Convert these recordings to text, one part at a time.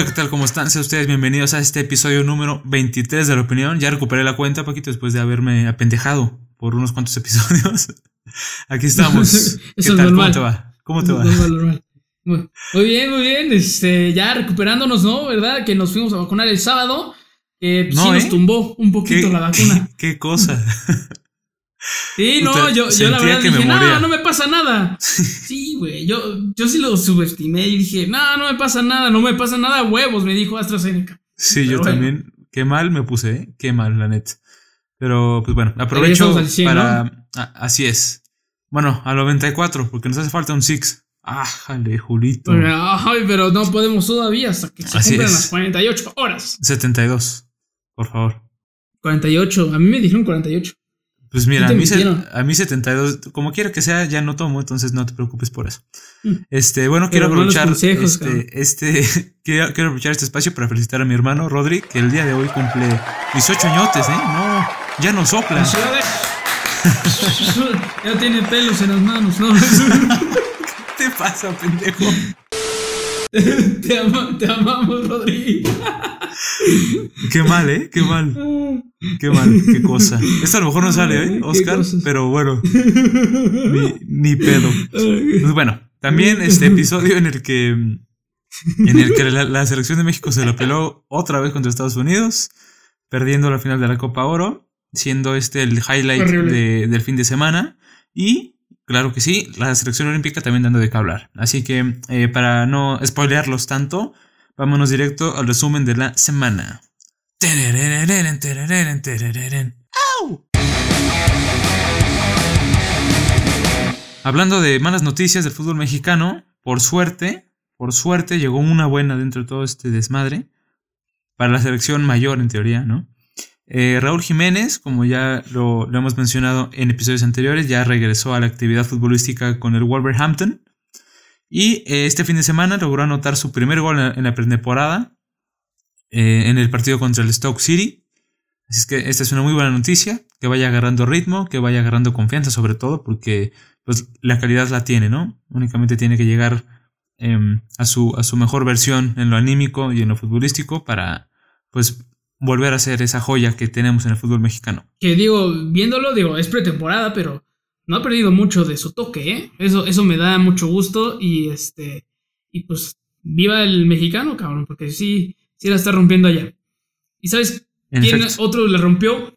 Hola, ¿qué tal? ¿Cómo están? Sean ustedes bienvenidos a este episodio número 23 de la opinión. Ya recuperé la cuenta, Paquito, después de haberme apendejado por unos cuantos episodios. Aquí estamos. ¿Qué tal? ¿Cómo te va? ¿Cómo te va? Muy bien, muy bien. Este, ya recuperándonos, ¿no? ¿Verdad? Que nos fuimos a vacunar el sábado. Eh, sí nos ¿eh? tumbó un poquito la vacuna. ¿Qué, cosa? Sí, no, yo, yo la verdad dije, no, no me pasa nada. Sí, güey, yo, yo sí lo subestimé y dije, no, no me pasa nada, no me pasa nada, huevos, me dijo AstraZeneca. Sí, yo también, qué mal me puse, ¿eh? qué mal, la neta. Pero, pues bueno, aprovecho para... así es. Bueno, a 94, porque nos hace falta un six. Ájale, Julito. Ay, pero no podemos todavía hasta que se cumplan las 48 horas. 72, por favor. 48, a mí me dijeron 48. Pues mira, a mí, a mí 72, como quiera que sea, ya no tomo, entonces no te preocupes por eso. Mm. Este, bueno, quiero aprovechar este, este quiero, aprovechar este espacio para felicitar a mi hermano Rodri, que el día de hoy cumple 18 añotes, ¿eh? No, ya no sopla. ya tiene pelos en las manos, ¿no? ¿Qué te pasa, pendejo? te, te amamos, Rodri. Qué mal, ¿eh? Qué mal. Qué mal, qué cosa. Esto a lo mejor no sale, ¿eh, Oscar? Pero bueno, ni, pedo. Pues bueno, también este episodio en el que, en el que la, selección de México se la peló otra vez contra Estados Unidos, perdiendo la final de la Copa Oro, siendo este el highlight del fin de semana. Y Claro que sí, la selección olímpica también dando de qué hablar. Así que eh, para no spoilearlos tanto, Vámonos directo al resumen de la semana. Hablando de malas noticias del fútbol mexicano, por suerte, por suerte llegó una buena dentro de todo este desmadre. Para la selección mayor, en teoría, ¿no? Eh, Raúl Jiménez, como ya lo, hemos mencionado en episodios anteriores, ya regresó a la actividad futbolística con el Wolverhampton. Y eh, este fin de semana logró anotar su primer gol en la pretemporada eh, en el partido contra el Stoke City. Así es que esta es una muy buena noticia, que vaya agarrando ritmo, que vaya agarrando confianza sobre todo, porque pues, la calidad la tiene, ¿no? Únicamente tiene que llegar em, a, su, a su mejor versión en lo anímico y en lo futbolístico para pues volver a ser esa joya que tenemos en el fútbol mexicano. Que digo, viéndolo, digo, es pretemporada, pero no ha perdido mucho de su toque, ¿eh? Eso, eso me da mucho gusto y este, y pues viva el mexicano, cabrón, porque sí, sí la está rompiendo allá. ¿Y sabes quién otro le rompió?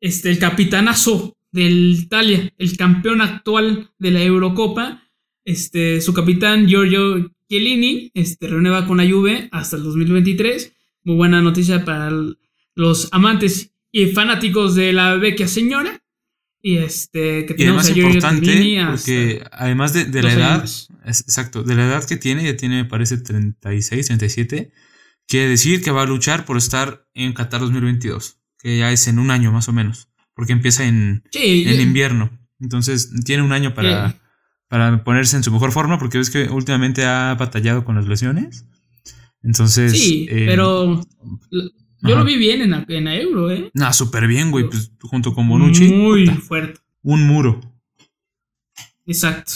Este, el capitanazo del Italia, el campeón actual de la Eurocopa, este, su capitán Giorgio Chiellini, este, renueva con la Juve hasta el 2023. Muy buena noticia para los amantes y fanáticos de la vecchia señora. Y este, que y además importante, porque además de, la edad, exacto, de la edad que tiene, ya tiene, me parece, 36, 37, quiere decir que va a luchar por estar en Qatar 2022, que ya es en un año más o menos, porque empieza en, en invierno. Entonces tiene un año para, para ponerse en su mejor forma, porque ves que últimamente ha batallado con las lesiones. Entonces. Sí, eh, pero yo lo vi bien en la, en Euro, ¿eh? Nah, súper bien, güey. Pues junto con Bonucci. Muy fuerte. Un muro. Exacto.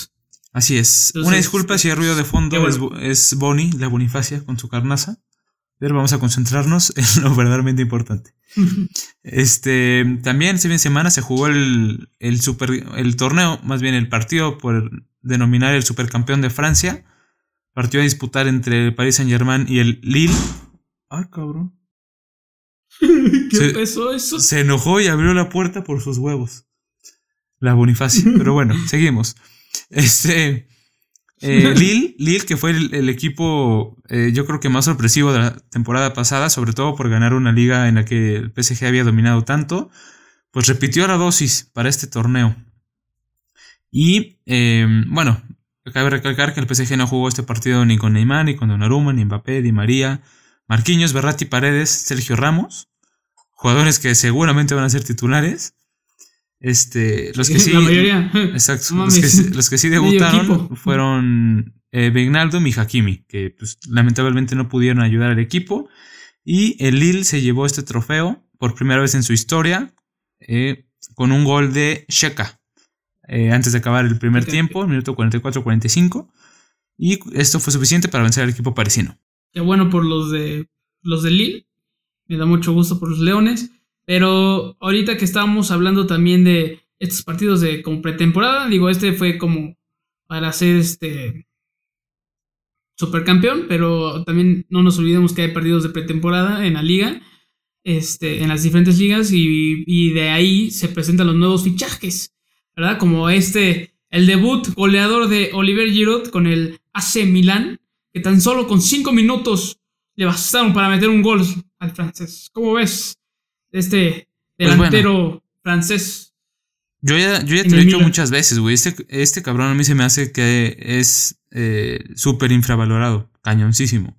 Así es. Una disculpa si hay ruido de fondo. Es, es Bonnie, la Bonifacia, con su carnaza. Pero vamos a concentrarnos en lo verdaderamente importante. este, también este fin de semana se jugó el, el, super, el torneo, más bien el partido por denominar el supercampeón de Francia. Partido a disputar entre el Paris Saint Germain y el Lille. Ah, cabrón. ¿Qué se, eso? Se enojó y abrió la puerta por sus huevos. La Bonifacio. Pero bueno, seguimos. Este. Eh, Lille, que fue el, equipo, eh, yo creo que más sorpresivo de la temporada pasada, sobre todo por ganar una liga en la que el PSG había dominado tanto, pues repitió la dosis para este torneo. Y eh, bueno, cabe recalcar que el PSG no jugó este partido ni con Neymar, ni con Donnarumma, ni Mbappé, ni María, Marquinhos, Berratti, Paredes, Sergio Ramos, jugadores que seguramente van a ser titulares. Este, los que sí, exacto, los que, sí debutaron fueron eh, y Hakimi, que pues, lamentablemente no pudieron ayudar al equipo. Y el Lille se llevó este trofeo por primera vez en su historia eh, con un gol de Sheka eh, antes de acabar el primer tiempo, minuto 44-45. Y esto fue suficiente para vencer al equipo parisino. qué bueno por los de los de Lille. Me da mucho gusto por los Leones. Pero ahorita que estábamos hablando también de estos partidos de como pretemporada, digo, este fue como para ser este supercampeón, pero también no nos olvidemos que hay partidos de pretemporada en la liga, este, en las diferentes ligas, y, y de ahí se presentan los nuevos fichajes, ¿verdad? Como este, el debut goleador de Oliver Giroud con el AC Milan, que tan solo con cinco minutos le bastaron para meter un gol al francés. ¿Cómo ves? Este pues delantero francés. Yo ya, yo ya te lo he dicho muchas veces, güey. Este, este cabrón a mí se me hace que es eh, súper infravalorado, cañoncísimo.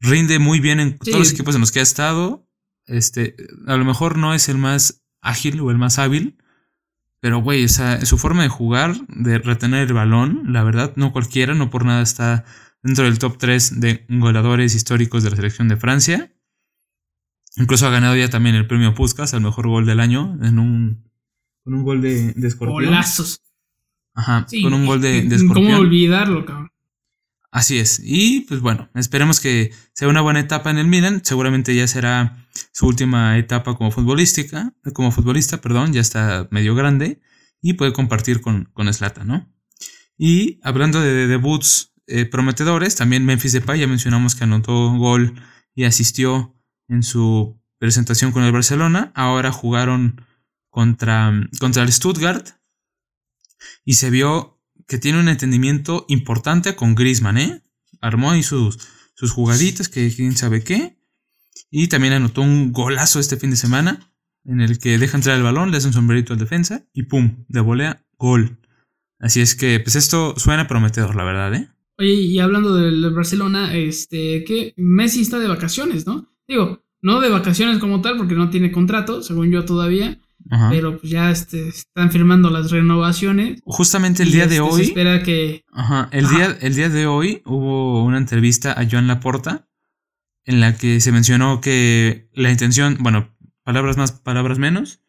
Rinde muy bien en todos los equipos en los que ha estado. Este, a lo mejor no es el más ágil o el más hábil, pero güey, o su forma de jugar, de retener el balón, la verdad, no cualquiera, no por nada está dentro del top 3 de goleadores históricos de la selección de Francia. Incluso ha ganado ya también el premio Puskas al mejor gol del año en un, con un gol de, de escorpión. Golazos. Ajá, con un gol de, de ¿Cómo olvidarlo, cabrón? Así es. Y pues bueno, esperemos que sea una buena etapa en el Milan. Seguramente ya será su última etapa como futbolística, como futbolista, perdón, ya está medio grande y puede compartir con, con Slata, ¿no? Y hablando de, debuts eh, prometedores, también Memphis Depay, ya mencionamos que anotó gol y asistió en su presentación con el Barcelona. Ahora jugaron contra, contra el Stuttgart y se vio que tiene un entendimiento importante con Griezmann, ¿eh? Armó ahí sus, sus jugaditas, que quién sabe qué. Y también anotó un golazo este fin de semana, en el que deja entrar el balón, le hace un sombrerito al defensa y ¡pum! De volea, gol. Así es que, pues esto suena prometedor, la verdad, ¿eh? Oye, y hablando del Barcelona, este, que Messi está de vacaciones, ¿no? Digo, no de vacaciones como tal, porque no tiene contrato, según yo todavía. Pero pues ya este, están firmando las renovaciones. Justamente el día de este, hoy. Se espera que. Ajá. El, Día, el día de hoy hubo una entrevista a Joan Laporta en la que se mencionó que la intención, bueno, palabras más, palabras menos,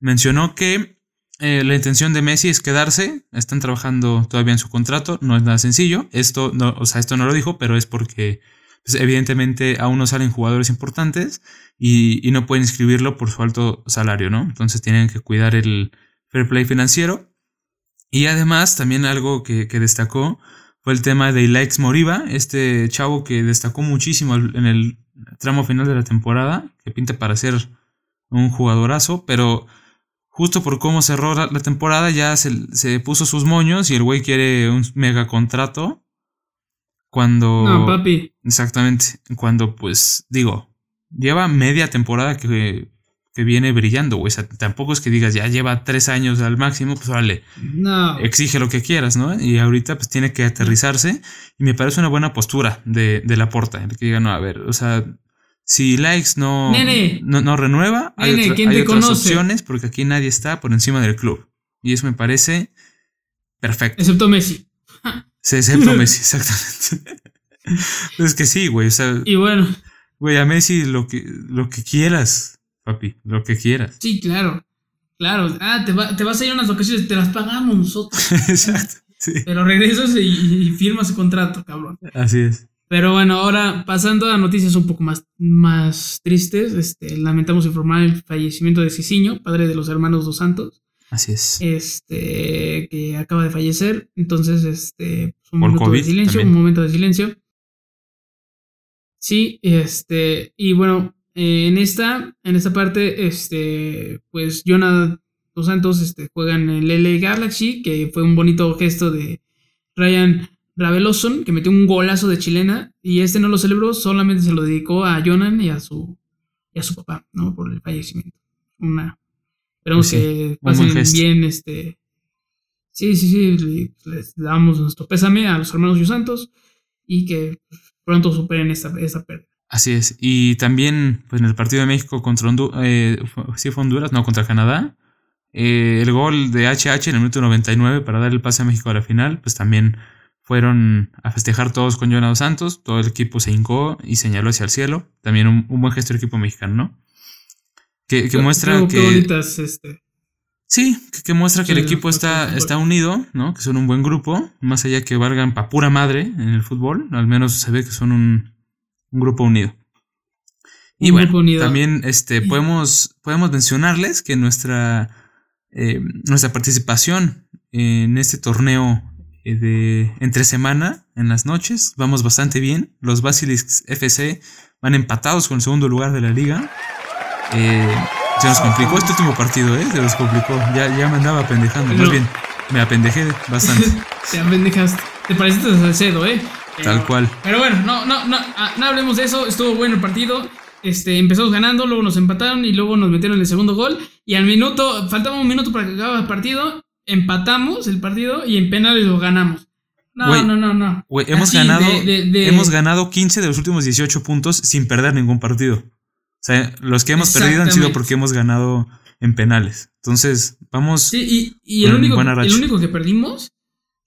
mencionó que eh, la intención de Messi es quedarse, están trabajando todavía en su contrato, no es nada sencillo, esto no, o sea, esto no lo dijo, pero es porque pues, evidentemente aún no salen jugadores importantes y, no pueden inscribirlo por su alto salario, ¿no? Entonces tienen que cuidar el fair play financiero. Y además, también algo que, destacó fue el tema de Ilaix Moriba, este chavo que destacó muchísimo en el tramo final de la temporada, que pinta para ser un jugadorazo, pero justo por cómo cerró la, temporada ya se, se, puso sus moños y el güey quiere un mega contrato cuando. No, papi. Exactamente. Cuando, pues, digo, lleva media temporada que, que viene brillando, güey. O sea, tampoco es que digas, ya lleva tres años al máximo, pues vale. No. Exige lo que quieras, ¿no? Y ahorita, pues, tiene que aterrizarse. Y me parece una buena postura de, de la porta. En el que diga, no, a ver, o sea. Si Likes no, no, no, renueva, hay, hay otras opciones porque aquí nadie está por encima del club. Y eso me parece perfecto. Excepto Messi. Sí, excepto Messi, exactamente. es que sí, güey. O sea, y bueno. Güey, a Messi lo que, lo que quieras, papi, lo que quieras. Sí, claro. Claro. Ah, te, te vas a ir a unas vacaciones, te las pagamos nosotros. Exacto. Sí. Pero regresas y, firmas el contrato, cabrón. Así es. Pero bueno, ahora pasando a noticias un poco más, más tristes, este, lamentamos informar el fallecimiento de Ciciño, padre de los hermanos dos Santos. Así es. Este, que acaba de fallecer. Entonces, este, un momento de silencio, un momento de silencio. Sí, este, y bueno, en esta, en esta parte, este, pues Jonah Dos Santos este, juega en el LA Galaxy, que fue un bonito gesto de Ryan Raveloson, que metió un golazo de chilena, y este no lo celebró, solamente se lo dedicó a Jonan y a su, y a su papá, ¿no? Por el fallecimiento. Una Esperemos que pasen bien, este. Sí, sí, sí. Les damos nuestro pésame a los hermanos y Santos y que pronto superen esta, esta pérdida. Así es. Y también, pues en el partido de México contra Honduras, eh, sí fue Honduras, no, contra Canadá. Eh, el gol de HH en el minuto 99 para dar el pase a México a la final, pues también fueron a festejar todos con Jonado Santos. Todo el equipo se hincó y señaló hacia el cielo. También un, un buen gesto del equipo mexicano, ¿no? Que, muestra que. este. Sí, que, muestra que el equipo está, está unido, ¿no? Que son un buen grupo, más allá que valgan pa' pura madre en el fútbol, al menos se ve que son un, un grupo unido. Y bueno, también este, podemos, podemos mencionarles que nuestra, eh, nuestra participación en este torneo eh, de entre semana en las noches vamos bastante bien. Los Basilisks FC van empatados con el segundo lugar de la liga. Eh, se nos complicó este último partido, ¿eh? Se nos complicó. Ya, ya me andaba pendejando. Muy bien, me apendejé bastante. Te apendejaste. Te pareciste al cedo, ¿eh? Tal cual. Pero bueno, no, no, no, ah, no hablemos de eso. Estuvo bueno el partido. Este, empezamos ganando, luego nos empataron y luego nos metieron el segundo gol. Y al minuto, faltaba un minuto para que acabara el partido. Empatamos el partido y en penales lo ganamos. No, no, no, no. hemos ganado, hemos ganado 15 de los últimos 18 puntos sin perder ningún partido. O sea, los que hemos perdido han sido porque hemos ganado en penales. Entonces, vamos. Sí, y, el, único, el único que perdimos,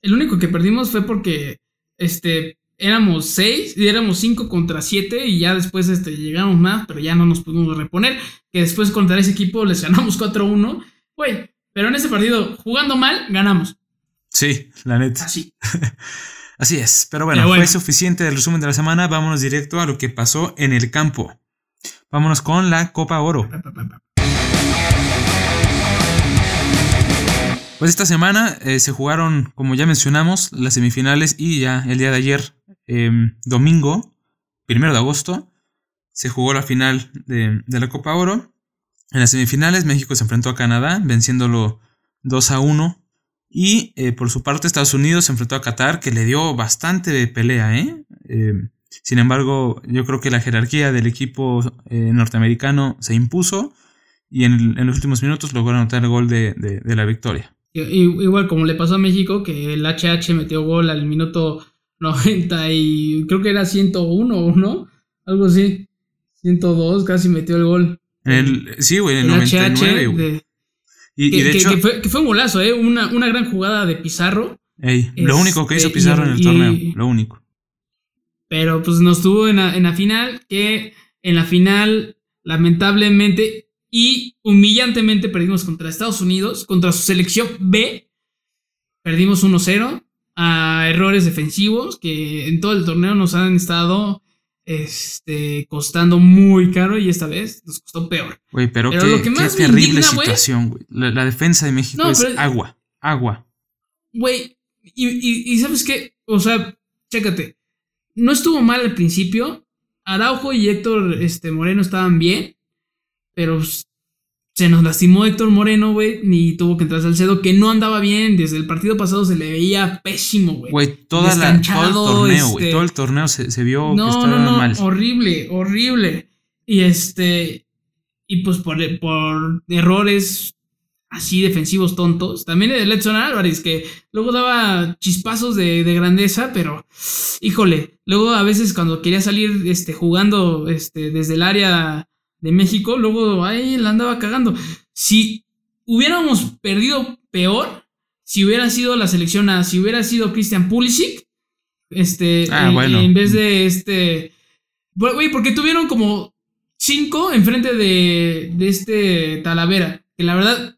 el único que perdimos fue porque este éramos seis y éramos cinco contra siete y ya después este, llegamos más, pero ya no nos pudimos reponer. Que después contra ese equipo les ganamos 4-1. Güey, pero en ese partido, jugando mal, ganamos. Sí, la neta. Así. Así es. Pero bueno, fue suficiente del resumen de la semana. Vámonos directo a lo que pasó en el campo. Vámonos con la Copa Oro. Pues esta semana eh, se jugaron, como ya mencionamos, las semifinales y ya el día de ayer, em, domingo, primero de agosto, se jugó la final de, la Copa Oro. En las semifinales México se enfrentó a Canadá, venciéndolo 2 a 1. Y eh, por su parte Estados Unidos se enfrentó a Qatar, que le dio bastante de pelea. ¿eh? Sin embargo, yo creo que la jerarquía del equipo eh, norteamericano se impuso y en, los últimos minutos logró anotar el gol de, la victoria. Igual como le pasó a México, que el HH metió gol al minuto 90 y creo que era 101, ¿no? Algo así. 102, casi metió el gol. sí, güey, en el, 99, güey. Y, que, de hecho, que, fue, un golazo, ¿eh? Una, una gran jugada de Pizarro. lo único que hizo este, Pizarro en el torneo, lo único. Pero pues nos tuvo en la, final, que en la final, lamentablemente y humillantemente perdimos contra Estados Unidos, contra su selección B. Perdimos 1-0 a errores defensivos que en todo el torneo nos han estado este, costando muy caro y esta vez nos costó peor. Güey, pero, qué, lo que más terrible situación, güey. La, defensa de México es agua, agua. Güey, y, y, ¿sabes qué? O sea, chécate no estuvo mal al principio. Araujo y Héctor este, Moreno estaban bien. Pero se nos lastimó Héctor Moreno, güey. Ni tuvo que entrar al cedo, que no andaba bien. Desde el partido pasado se le veía pésimo, güey. Güey, todo el torneo, güey. Este, todo el torneo se, vio no, que estaba no, no, mal. Horrible, horrible. Y este. Y pues por, por errores así defensivos tontos. También el Edson Álvarez, que luego daba chispazos de, grandeza, pero híjole, luego a veces cuando quería salir este, jugando este, desde el área de México, luego ahí la andaba cagando. Si hubiéramos perdido peor, si hubiera sido la selección A, si hubiera sido Christian Pulisic, este, ah, en, vez de este, güey, porque tuvieron como cinco enfrente de, de este Talavera, que la verdad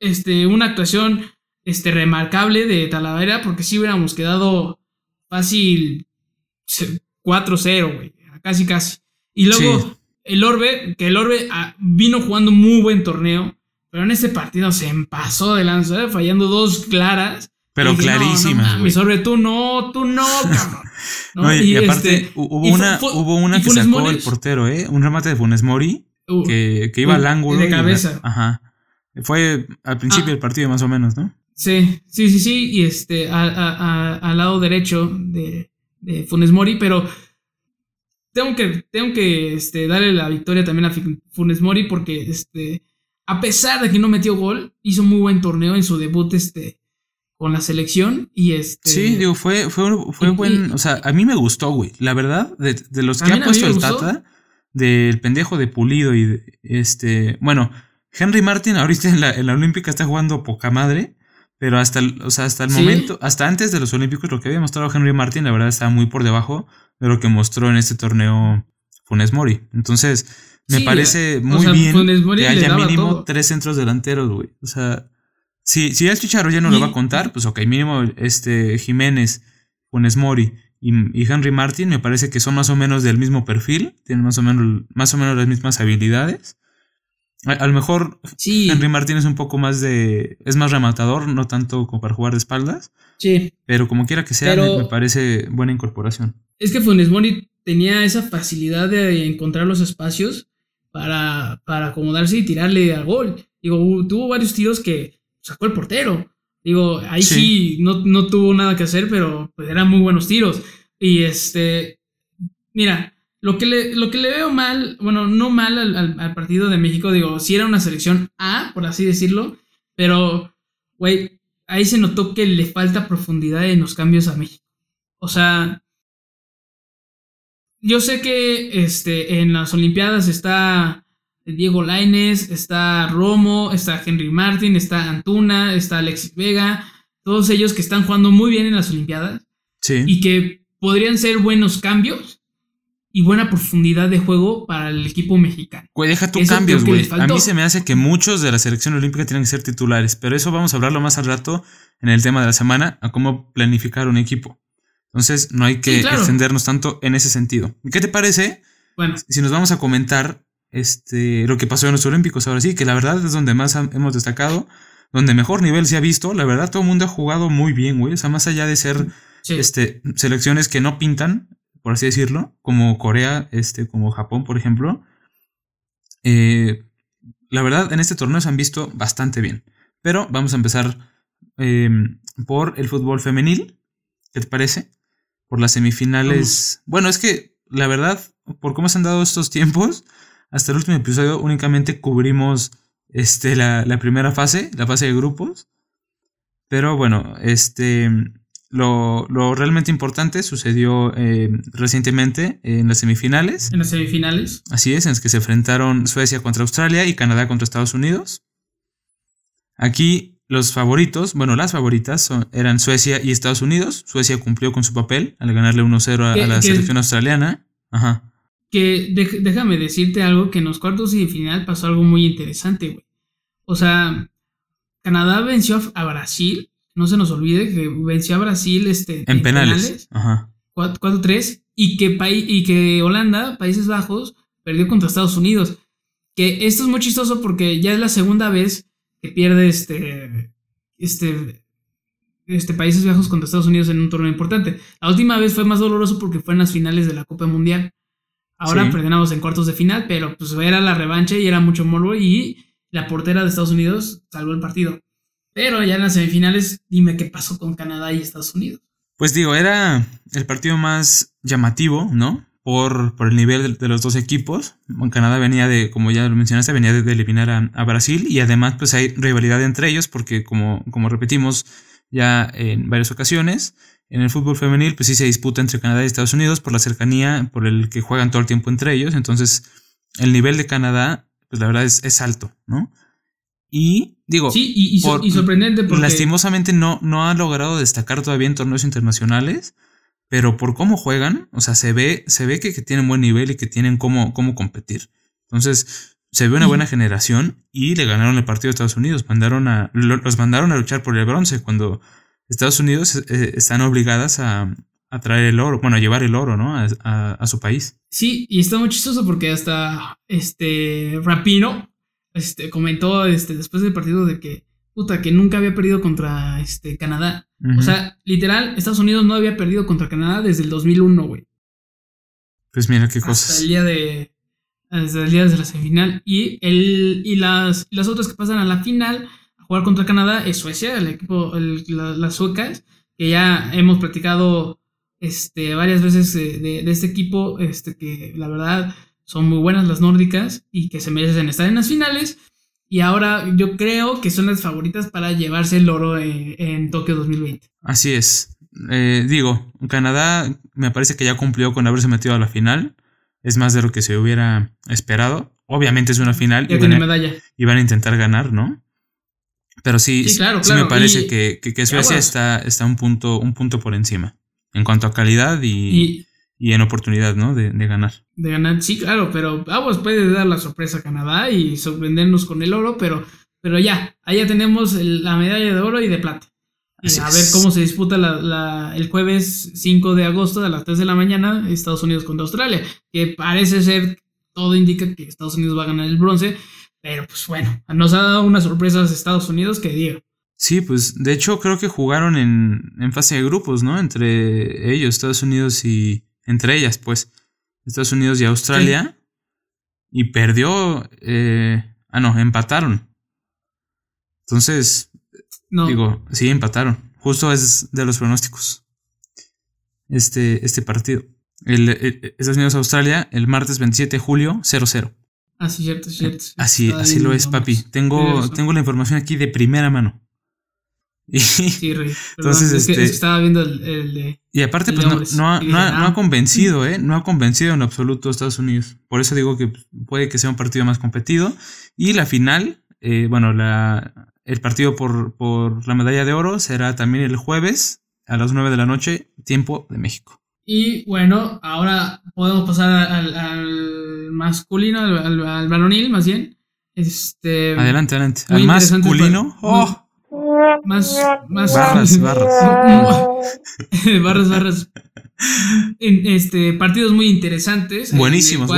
este, una actuación este, remarcable de Talavera, porque si hubiéramos quedado fácil 4-0, güey, casi casi. Y luego el Orbe, que el Orbe ah, vino jugando muy buen torneo, pero en este partido se empasó de lanza, ¿eh? fallando dos claras. Pero clarísimas. mi Orbe, tú no, tú no, cabrón. y, aparte este, hubo, una, hubo una que sacó el portero, ¿eh? Un remate de Funes Mori uh, que, que, iba al ángulo. De cabeza. ajá. Fue al principio ah. del partido más o menos, ¿no? Sí, sí, sí, sí. Y este, al lado derecho de, de, Funes Mori, pero tengo que, tengo que este, darle la victoria también a Funes Mori porque este, a pesar de que no metió gol, hizo muy buen torneo en su debut este, con la selección. Y este. Sí, digo, fue, fue, fue buen. O sea, a mí me gustó, güey. La verdad, de, los que ha puesto el Tata, del pendejo de Pulido y este. Bueno Henry Martin ahorita en la, en la Olímpica está jugando poca madre, pero hasta el, o sea, hasta el momento, hasta antes de los Olímpicos, lo que había mostrado Henry Martin, la verdad, estaba muy por debajo de lo que mostró en este torneo Funes Mori. Entonces, me parece muy bien que haya mínimo tres centros delanteros, güey. O sea, si, si el Chicharo ya no lo va a contar, pues ok, mínimo este Jiménez, Funes Mori y, Henry Martin me parece que son más o menos del mismo perfil, tienen más o menos, más o menos las mismas habilidades. A, lo mejor Henry Martin es un poco más de. es más rematador, no tanto como para jugar de espaldas. Sí. Pero como quiera que sea, me, parece buena incorporación. Es que Funes Mori tenía esa facilidad de encontrar los espacios para, para acomodarse y tirarle al gol. Digo, tuvo varios tiros que sacó el portero. Digo, ahí sí, no, no, tuvo nada que hacer, pero pues, eran muy buenos tiros. Y este, mira, lo que le, lo que le veo mal, bueno, no mal al, partido de México, digo, si era una selección A, por así decirlo, pero, güey, ahí se notó que le falta profundidad en los cambios a México. O sea, yo sé que este, en las Olimpiadas está Diego Laines, está Romo, está Henry Martin, está Antuna, está Alexis Vega, todos ellos que están jugando muy bien en las Olimpiadas. Sí. Y que podrían ser buenos cambios y buena profundidad de juego para el equipo mexicano. Güey, deja tu cambios, güey. A mí se me hace que muchos de la selección olímpica tienen que ser titulares, pero eso vamos a hablarlo más al rato en el tema de la semana, a cómo planificar un equipo. Entonces, no hay que extendernos tanto en ese sentido. ¿Qué te parece? Bueno. Si nos vamos a comentar este, lo que pasó en los Olímpicos ahora sí, que la verdad es donde más hemos destacado, donde mejor nivel se ha visto, la verdad todo el mundo ha jugado muy bien, güey, o sea, más allá de ser este, selecciones que no pintan, por así decirlo, como Corea, este, como Japón, por ejemplo, eh, la verdad en este torneo se han visto bastante bien, pero vamos a empezar em, por el fútbol femenil, ¿qué te parece? Por las semifinales, bueno, es que la verdad, por cómo se han dado estos tiempos, hasta el último episodio únicamente cubrimos este, la, primera fase, la fase de grupos. Pero bueno, este, lo, realmente importante sucedió eh, recientemente en las semifinales. En las semifinales. Así es, en las que se enfrentaron Suecia contra Australia y Canadá contra Estados Unidos. Aquí los favoritos, bueno, las favoritas eran Suecia y Estados Unidos. Suecia cumplió con su papel al ganarle 1-0 a, la selección australiana. Ajá. Que déjame decirte algo, que en los cuartos y final pasó algo muy interesante, güey. O sea, Canadá venció a Brasil, no se nos olvide que venció a Brasil este, en, penales. Ajá. 4-3 y que, y que Holanda, Países Bajos, perdió contra Estados Unidos. Que esto es muy chistoso porque ya es la segunda vez que pierde este, este, este Países Bajos contra Estados Unidos en un torneo importante. La última vez fue más doloroso porque fue en las finales de la Copa Mundial. Ahora perdemos en cuartos de final, pero pues era la revancha y era mucho morbo y la portera de Estados Unidos salvó el partido. Pero ya en las semifinales, dime qué pasó con Canadá y Estados Unidos. Pues digo, era el partido más llamativo, ¿no? Por, por el nivel de, los dos equipos. Canadá venía de, como ya lo mencionaste, venía de, eliminar a, Brasil y además pues hay rivalidad entre ellos porque como, como repetimos ya en varias ocasiones, en el fútbol femenil, pues sí se disputa entre Canadá y Estados Unidos por la cercanía, por el que juegan todo el tiempo entre ellos. Entonces, el nivel de Canadá, pues la verdad es, alto, ¿no? Y digo, sí, y, sorprendente porque... Lastimosamente no, no ha logrado destacar todavía en torneos internacionales, pero por cómo juegan, o sea, se ve, se ve que, tienen buen nivel y que tienen cómo, cómo competir. Entonces, se ve una buena generación y le ganaron el partido a Estados Unidos. Mandaron a, los mandaron a luchar por el bronce cuando Estados Unidos eh, están obligadas a, traer el oro, bueno, a llevar el oro, ¿no? A, su país. Sí, y está muy chistoso porque hasta este Rapino este, comentó este, después del partido de que, puta, que nunca había perdido contra este, Canadá. O sea, literal, Estados Unidos no había perdido contra Canadá desde el 2001, güey. Pues mira qué cosas. Hasta el día de, hasta el día de la semifinal. Y, el, y las, las otras que pasan a la final jugar contra Canadá es Suecia, el equipo, las suecas, que ya hemos platicado este, varias veces de, este equipo, este, que la verdad son muy buenas las nórdicas y que se merecen estar en las finales. Y ahora yo creo que son las favoritas para llevarse el oro en, Tokio 2020. Así es. Eh, digo, Canadá me parece que ya cumplió con haberse metido a la final. Es más de lo que se hubiera esperado. Obviamente es una final. y, medalla. y van a intentar ganar, ¿no? Pero sí, sí, me parece que, que, Suecia está, está un, punto, un punto por encima en cuanto a calidad y, y, en oportunidad, ¿no? De, ganar. De ganar, sí, claro, pero Aguas puede dar la sorpresa a Canadá y sorprendernos con el oro, pero, pero ya, allá tenemos la medalla de oro y de plata. Y a ver cómo se disputa el jueves 5 de agosto a las 3 de la mañana Estados Unidos contra Australia. Que parece ser, todo indica que Estados Unidos va a ganar el bronce. Pero pues bueno, nos ha dado unas sorpresas Estados Unidos que digo. Sí, pues de hecho creo que jugaron en, en fase de grupos, ¿no? Entre ellos, Estados Unidos y... Entre ellas, pues. Estados Unidos y Australia. Y perdió... Eh, ah, no, empataron. Entonces, digo, sí, empataron. Justo es de los pronósticos. Este, este partido. El, Estados Unidos-Australia, el martes 27 de julio, 0-0. Así, cierto, cierto. Así, así lo es, papi. Tengo, tengo la información aquí de primera mano. sí, Rey. Entonces, este, estaba viendo el, de. Y aparte, pues no, ha, no, ha, ah, convencido, ¿eh? No ha convencido en absoluto a Estados Unidos. Por eso digo que puede que sea un partido más competido. Y la final, eh, bueno, la, el partido por, por la medalla de oro será también el jueves a las 9 de la noche, tiempo de México. Y bueno, ahora podemos pasar al, masculino, al, al, varonil más bien. Este, adelante, adelante. Al masculino. oh. Más, más. Barras, barras. barras, barras. este, partidos muy interesantes. Buenísimos,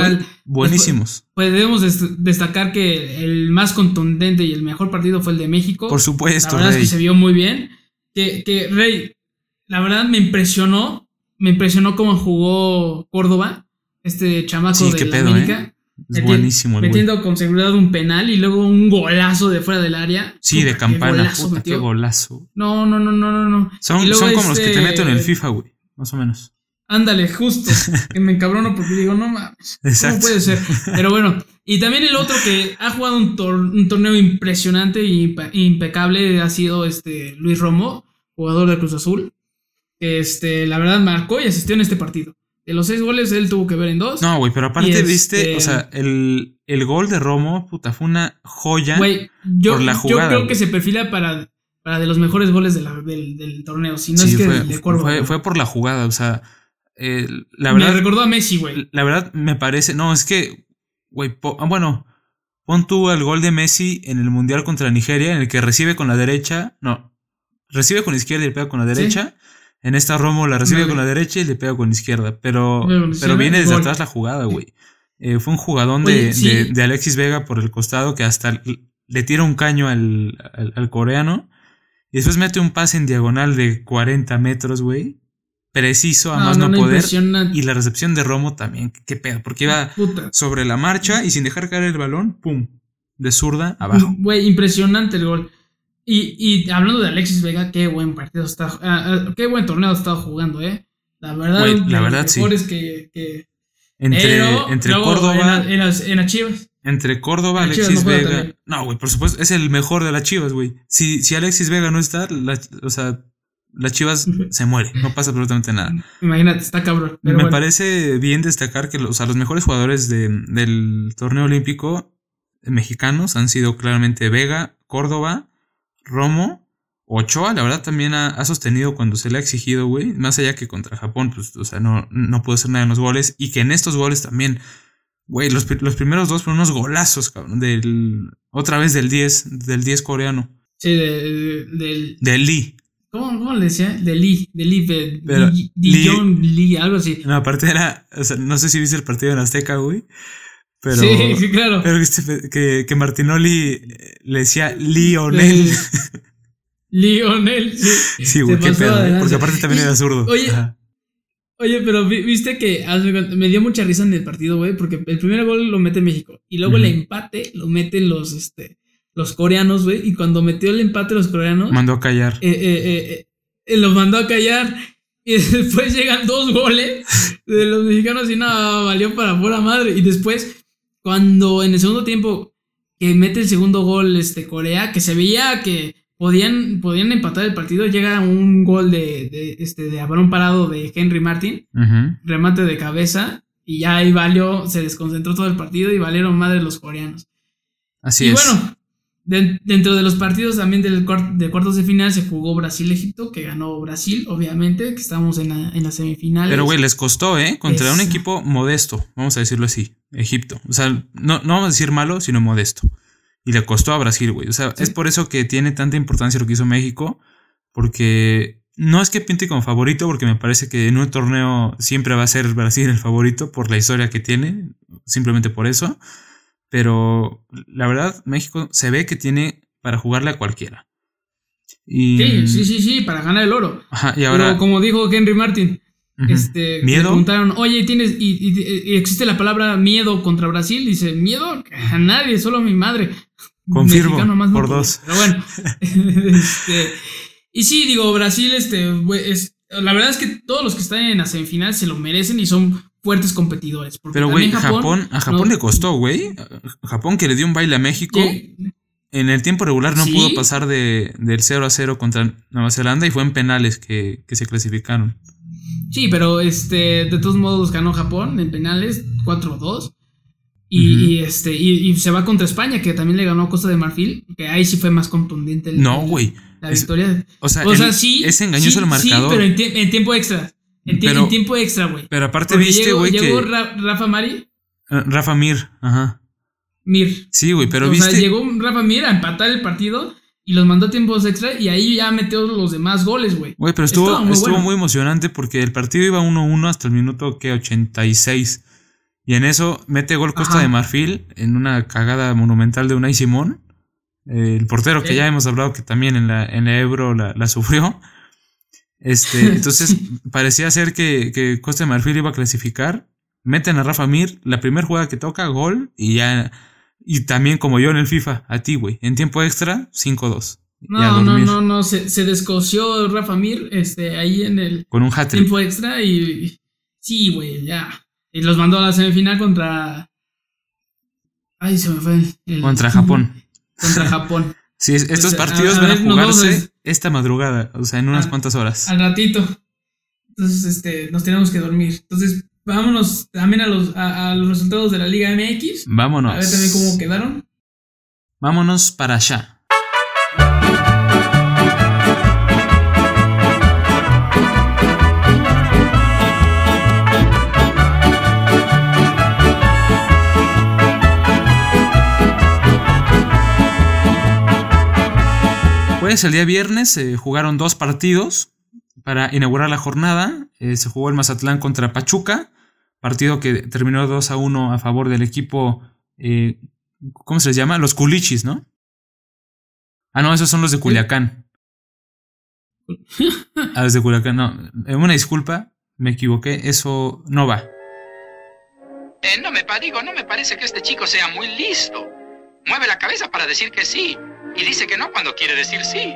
buenísimos. Pues, debemos destacar que el más contundente y el mejor partido fue el de México. Por supuesto, La verdad es que se vio muy bien. Que, que, Rey, la verdad me impresionó. Me impresionó cómo jugó Córdoba, este chamaco de la ¿eh? América. buenísimo. metiendo con seguridad un penal y luego un golazo de fuera del área. Sí, de campana. Qué golazo, No, no, no, no, no. Son, como los que te este meto en el FIFA, güey más o menos. Ándale, justo. que me encabrono porque digo, no mames. ¿Cómo puede ser? Pero bueno. Y también el otro que ha jugado un, torneo impresionante e impecable ha sido este Luis Romo, jugador de Cruz Azul. Este, la verdad marcó y asistió en este partido. De los seis goles, él tuvo que ver en dos. No, güey, pero aparte viste, o sea, el, el, gol de Romo, puta, fue una joya güey, yo, por la jugada. Yo creo que se perfila para para de los mejores goles del, torneo. Si no es que fue, de fue, fue, por la jugada, o sea. Eh, la verdad, me recordó a Messi, güey. La verdad me parece. No, es que. Güey, ah, bueno. Pon tú el gol de Messi en el Mundial contra Nigeria, en el que recibe con la derecha. No. Recibe con la izquierda y pega con la derecha. En esta Romo la recibe con la derecha y le pega con la izquierda. Pero, pero viene desde atrás la jugada, güey. Eh, fue un jugadón de, de, Alexis Vega por el costado que hasta le tira un caño al, al coreano. Y después mete un pase en diagonal de 40 metros, güey. Preciso, a más no, poder. Y la recepción de Romo también. Qué pedo. Porque iba sobre la marcha y sin dejar caer el balón, pum. De zurda abajo. Güey, impresionante el gol. Y, y, hablando de Alexis Vega, qué buen partido está. Ah, qué buen torneo ha estado jugando, eh. La verdad, la verdad, sí. que, que entre, entre Córdoba. En, las, en las Chivas. Entre Córdoba, Alexis Vega. No, güey, por supuesto, es el mejor de las Chivas, güey. Si, si Alexis Vega no está, o sea, las Chivas se muere, no pasa absolutamente nada. Imagínate, está cabrón. Me parece bien destacar que los, los mejores jugadores del torneo olímpico mexicanos han sido claramente Vega, Córdoba, Romo, Ochoa, la verdad, también ha, sostenido cuando se le ha exigido, güey. Más allá que contra Japón, pues, o sea, no, no puede ser nada en los goles. Y que en estos goles también Güey, los, primeros dos fueron unos golazos, cabrón. Del, otra vez del 10, del 10 coreano. Sí, del... Del Lee. ¿Cómo, ¿Cómo, le decía? De Lee, de Lee, de, Lee, Lee, algo así. No, aparte era, o sea, no sé si viste el partido en Azteca, güey. Pero, sí, sí, claro. Pero que, que Martinoli le decía Lionel. Lionel, sí. Sí, güey, qué pedo. Porque aparte también era zurdo. Oye, Oye, pero viste que me dio mucha risa en el partido, güey, porque el primer gol lo mete México y luego el empate lo meten los, este, los coreanos, güey, y cuando metió el empate los coreanos... Mandó a callar. Eh, eh, eh, los mandó a callar y después llegan dos goles de los mexicanos y nada, valió para pura madre. Y después, cuando en el segundo tiempo que mete el segundo gol este Corea, que se veía que podían, podían empatar el partido. Llega un gol de, de este, de balón parado de Henry Martin, remate de cabeza, y ya ahí valió, se desconcentró todo el partido y valieron madre los coreanos. Así es. Y dentro de los partidos también del de cuartos de final se jugó Brasil-Egipto, que ganó Brasil, obviamente, que estamos en la, en semifinales. Pero, güey, les costó, ¿eh? Contra un equipo modesto, vamos a decirlo así, Egipto. O sea, no, no vamos a decir malo, sino modesto. Y le costó a Brasil, güey. O sea, es por eso que tiene tanta importancia lo que hizo México. porque no es que pinte como favorito, porque me parece que en un torneo siempre va a ser Brasil el favorito por la historia que tiene, simplemente por eso. Pero la verdad, México se ve que tiene para jugarle a cualquiera. Sí, sí, sí, sí, para ganar el oro. Ajá, y ahora. como dijo Henry Martin, este, ¿Miedo? Le preguntaron, oye, ¿tienes, y, existe la palabra miedo contra Brasil? Dice, miedo a nadie, solo a mi madre. Confirmo, más por dos. Pero bueno, este, y sí, digo, Brasil, este, es, la verdad es que todos los que están en la semifinal se lo merecen y son fuertes competidores. Pero, güey, Japón, a Japón le costó, güey. Japón que le dio un baile a México. En el tiempo regular no pudo pasar de, del 0 a 0 contra Nueva Zelanda y fue en penales que, que se clasificaron. Sí, pero este, de todos modos ganó Japón en penales 4-2. Y, este, y, se va contra España, que también le ganó a Costa de Marfil, que ahí sí fue más contundente. no, güey. La victoria. O sea, sí. Es engañoso el marcador. Sí, pero en, tiempo extra. En, tiempo extra, güey. Pero aparte viste, güey, que. Llegó Rafa Mari. Ah, Rafa Mir, ajá. Mir. Sí, güey, pero o viste. Sea, llegó Rafa Mir a empatar el partido y los mandó a tiempos extra y ahí ya metió los demás goles, güey. Güey, pero estuvo, muy, estuvo muy emocionante porque el partido iba 1-1 hasta el minuto que 86. Y en eso mete gol Costa de Marfil en una cagada monumental de Unai Simón. el portero que ya hemos hablado que también en la, en la Ebro la, sufrió. Este, entonces parecía ser que, que, Costa de Marfil iba a clasificar. Meten a Rafa Mir, la primera jugada que toca, gol, y ya y también como yo en el FIFA, a ti, güey. En tiempo extra, 5-2. No, no, no, no, se, se, descoció Rafa Mir este, ahí en el Con un tiempo extra y, sí, güey, ya. Y los mandó a la semifinal contra... Ay, se me fue. El... Contra Japón. contra Japón. sí, estos partidos van a jugarse esta madrugada, o sea, en unas cuantas horas. Al ratito. Entonces, este, nos tenemos que dormir. Entonces, vámonos también a los, a, los resultados de la Liga MX. Vámonos. A ver también cómo quedaron. Vámonos para allá. El día viernes se jugaron dos partidos para inaugurar la jornada. Eh, se jugó el Mazatlán contra Pachuca Partido que terminó 2 a 1 a favor del equipo. Eh, ¿Cómo se les llama? Los culichis, ¿no? Ah, no, esos son los de Culiacán. Ah, los de Culiacán, no. Eh, una disculpa, me equivoqué, eso no va. Eh, no me digo, no me parece que este chico sea muy listo. Mueve la cabeza para decir que sí y dice que no cuando quiere decir sí.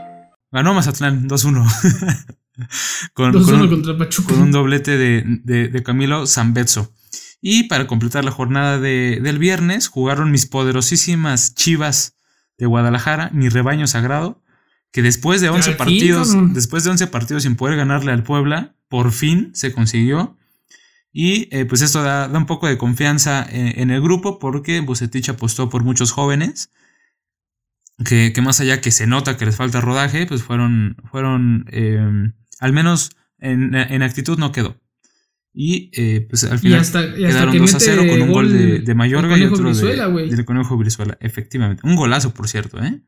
Ganó Mazatlán 2-1. con, un, doblete de, Camilo Zambezzo. Y para completar la jornada del viernes, jugaron mis poderosísimas chivas de Guadalajara, mi rebaño sagrado, que después de 11 partidos, después de 11 partidos sin poder ganarle al Puebla, por fin se consiguió. Y eh, pues esto da, un poco de confianza en, el grupo porque Bucetich apostó por muchos jóvenes que, más allá que se nota que les falta rodaje, pues fueron, fueron em, al menos en, actitud no quedó. Y eh, pues al final quedaron 2 a 0 con un gol de, de Mayorga y otro de, del Conejo Brizuela. Efectivamente. Un golazo, por cierto, ¿eh?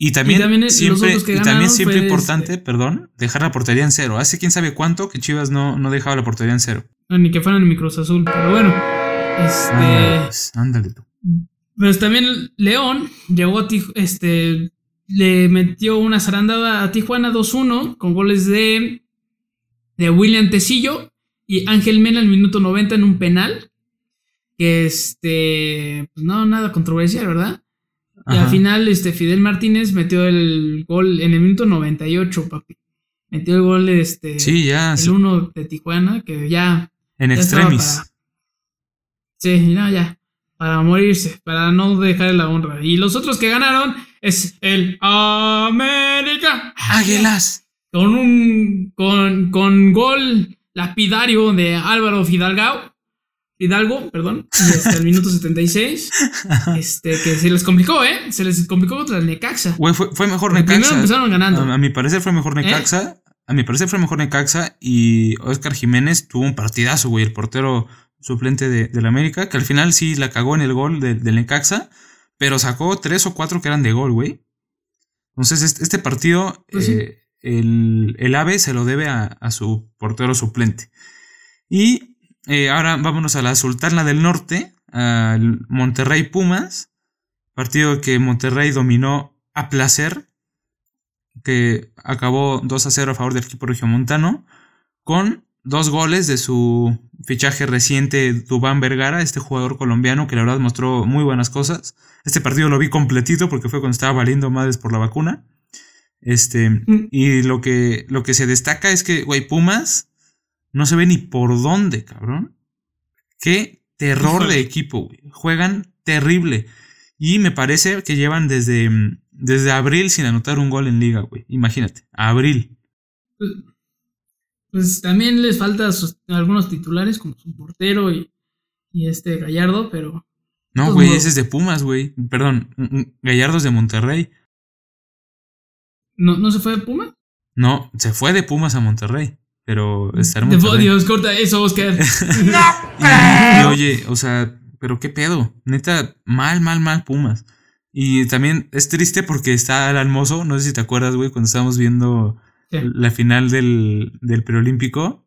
y también, siempre, y también siempre importante, este perdón, dejar la portería en cero. Hace quién sabe cuánto que Chivas no, no dejaba la portería en cero. ni que fueran en Micros Azul, pero bueno. Este. Pues, ándale tú. Pues también León llegó a este le metió una zarandada a Tijuana 2-1 con goles de, de William Tecillo y Ángel Mena al minuto 90 en un penal. Que este, pues no, nada controversial, ¿verdad? Y al final, este, Fidel Martínez metió el gol en el minuto 98, papi. Metió el gol este. Sí, ya. El 1 de Tijuana, que ya. En extremis. Sí, no, ya. Para morirse, para no dejar la honra. Y los otros que ganaron es el América. Águilas. Con un con, con gol lapidario de Álvaro Fidalgo. Hidalgo, perdón, hasta el minuto 76. Este, que se les complicó, ¿eh? Se les complicó contra el Necaxa. Güey, fue, fue, mejor Necaxa. Primero empezaron ganando. A, mi parecer fue mejor ¿Eh? Necaxa. A mi parecer fue mejor Necaxa. Y Oscar Jiménez tuvo un partidazo, güey. El portero suplente de, del América. Que al final sí la cagó en el gol del Necaxa. Pero sacó tres o cuatro que eran de gol, güey. Entonces, este, partido, pues eh, el, el AVE se lo debe a, a su portero suplente. Y eh, ahora vámonos a la Sultana del Norte, al Monterrey Pumas, partido que Monterrey dominó a placer, que acabó 2 a 0 a favor del equipo regiomontano, con dos goles de su fichaje reciente Dubán Vergara, este jugador colombiano que la verdad mostró muy buenas cosas. Este partido lo vi completito porque fue cuando estaba valiendo madres por la vacuna. Este, Mm. y lo que, lo que se destaca es que, güey, Pumas no se ve ni por dónde, cabrón. Qué terror de equipo, güey. Juegan terrible. Y me parece que llevan desde, desde abril sin anotar un gol en liga, güey. Imagínate, abril. Pues, pues también les falta sus- algunos titulares, como su portero y, y este Gallardo, pero No, Pues güey, ese es de Pumas, güey. Perdón, mm, mm, Gallardo es de Monterrey. ¿no, ¿no se fue de Puma? No, se fue de Pumas a Monterrey. Pero está en Monterrey. Dios, corta eso, Oscar. Y, y, oye, o sea, pero qué pedo. Neta, mal, mal, mal Pumas. Y también es triste porque está el almozo. No sé si te acuerdas, güey, cuando estábamos viendo Sí. la final del, del preolímpico.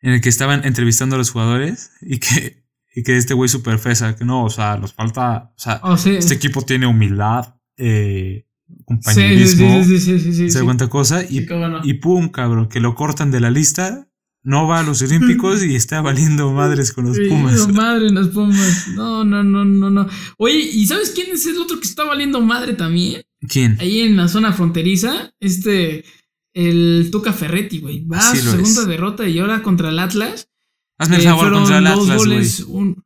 En el que estaban entrevistando a los jugadores. Y que, y que este güey super fresa. Que no, o sea, nos falta. O sea, Oh, sí. este equipo tiene humildad, eh, Sí, sí, compañerismo. sí, sí, sí, sí, se cosa. Y, Sí, cómo no. y pum, cabrón, que lo cortan de la lista. No va a los Olímpicos y está valiendo madres con los Pumas. madre, los Pumas. No, no, no, no, no. Oye, ¿y sabes quién es el otro que está valiendo madre también? ¿Quién? Ahí en la zona fronteriza, este, el Tuca Ferretti, güey. Va a su segunda es. derrota y ahora contra el Atlas. Hazme el eh, favor contra el Atlas, güey. un-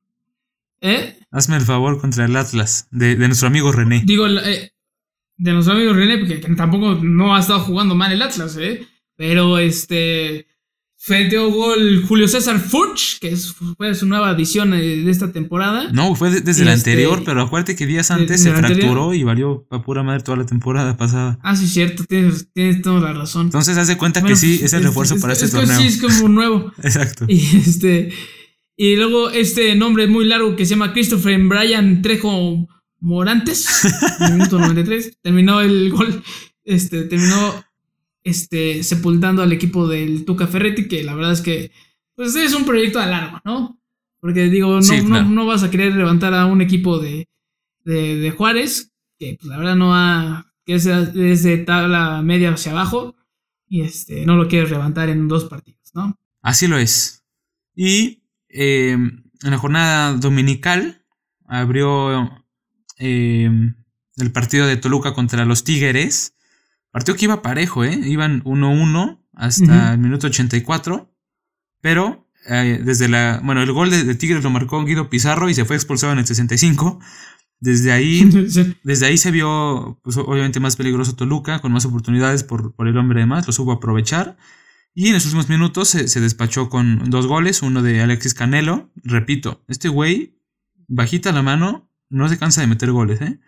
¿Eh? Hazme el favor contra el Atlas. De, de nuestro amigo René. Digo, eh, de nuestro amigo René, porque que tampoco no ha estado jugando mal el Atlas, ¿eh? Pero este. Metió gol Julio César Furch, que es, fue su nueva adición eh, de esta temporada. No, fue de- desde Y la este- anterior, pero acuérdate que días antes se anterior. fracturó y valió pa' pura madre toda la temporada pasada. Ah, sí, cierto, tienes, tienes toda la razón. Entonces haz de cuenta Bueno, que sí, pues, es el refuerzo para este es que torneo. Sí, es como nuevo. Exacto. Y este. Y luego este nombre muy largo que se llama Christopher Brian Trejo Morantes. minuto 93. Terminó el gol. Este. Terminó. Este. Sepultando al equipo del Tuca Ferretti. Que la verdad es que. Pues es un proyecto a largo, ¿no? Porque digo, no, Sí, no- claro. no, vas a querer levantar a un equipo de. De, de Juárez. Que pues, la verdad no ha. Que es desde tabla media hacia abajo. Y este. No lo quieres levantar en dos partidos, ¿no? Así lo es. Y eh, en la jornada dominical abrió eh, el partido de Toluca contra los Tigres. Partido que iba parejo, ¿eh? Iban 1-1 hasta el minuto 84. Pero eh, desde la. Bueno, el gol de, de Tigres lo marcó Guido Pizarro y se fue expulsado en el 65. Desde ahí Sí. desde ahí se vio, pues, obviamente, más peligroso Toluca, con más oportunidades por, por el hombre de más, lo supo aprovechar. Y en los últimos minutos se, se despachó con dos goles, uno de Alexis Canelo. Repito, este güey, bajita la mano, no se cansa de meter goles, ¿eh?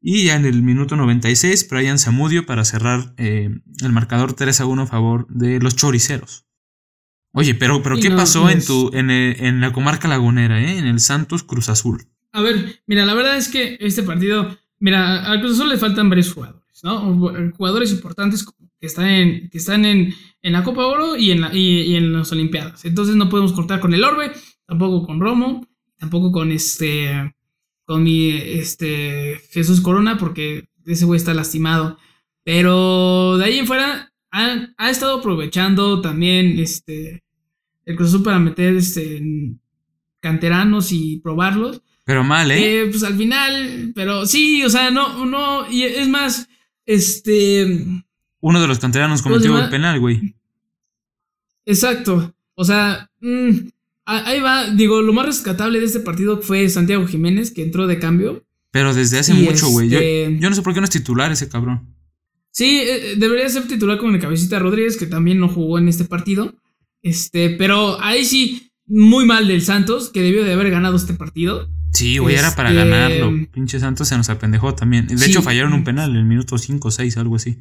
Y ya en el minuto 96, Brian Zamudio para cerrar eh, el marcador 3 a 1 a favor de los choriceros. Oye, pero, pero ¿qué no, pasó en, tu, en, el- en la comarca lagunera, eh? En el Santos Cruz Azul. A ver, mira, la verdad es que este partido, mira, al Cruz Azul le faltan varios jugadores, ¿no? Jugadores importantes que están en, que están en, en la Copa Oro y en, la, y, y en las Olimpiadas. Entonces no podemos cortar con el Orbe, tampoco con Romo, tampoco con este, con mi, este, Jesús Corona, porque ese güey está lastimado. Pero de ahí en fuera ha, ha estado aprovechando también, este, el Cruz Azul para meter, este, canteranos y probarlos. Pero mal, ¿eh? Eh, pues al final, pero sí, o sea, no, no, y es más, este, Uno de los canteranos ¿Cómo se cometió el penal, güey. exacto, o sea, mm, a- ahí va, digo, lo más rescatable de este partido fue Santiago Jiménez, que entró de cambio. Pero desde hace Y mucho, güey. Yo, este- yo no sé por qué no es titular ese cabrón. Sí, eh, debería ser titular con el Cabecita Rodríguez, que también no jugó en este partido. Este, pero ahí sí, muy mal del Santos, que debió de haber ganado este partido. Sí, güey, era para Este- ganarlo. Pinche Santos se nos apendejó también. De Sí. hecho, fallaron un penal en el minuto 5 o 6, algo así.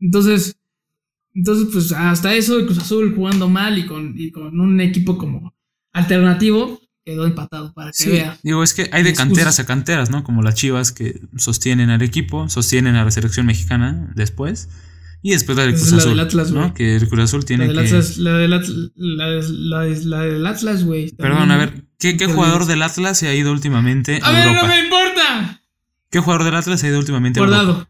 Entonces, entonces, pues hasta eso, el Cruz Azul jugando mal y con, y con un equipo como alternativo, quedó empatado para que Sí, veas. digo, es que hay de canteras a canteras, ¿no? Como las chivas que sostienen al equipo, sostienen a la selección mexicana después. Y después la de Esa Cruz es la Azul. del Atlas, ¿no? Que el Cruz Azul tiene La del que. Atlas, la del Atlas, la, la- la del Atlas, güey. Perdón, a ver, ¿qué, qué jugador del Atlas se ha ido últimamente a, A ver, Europa? no me importa. ¿Qué jugador del Atlas se ha ido últimamente a Europa?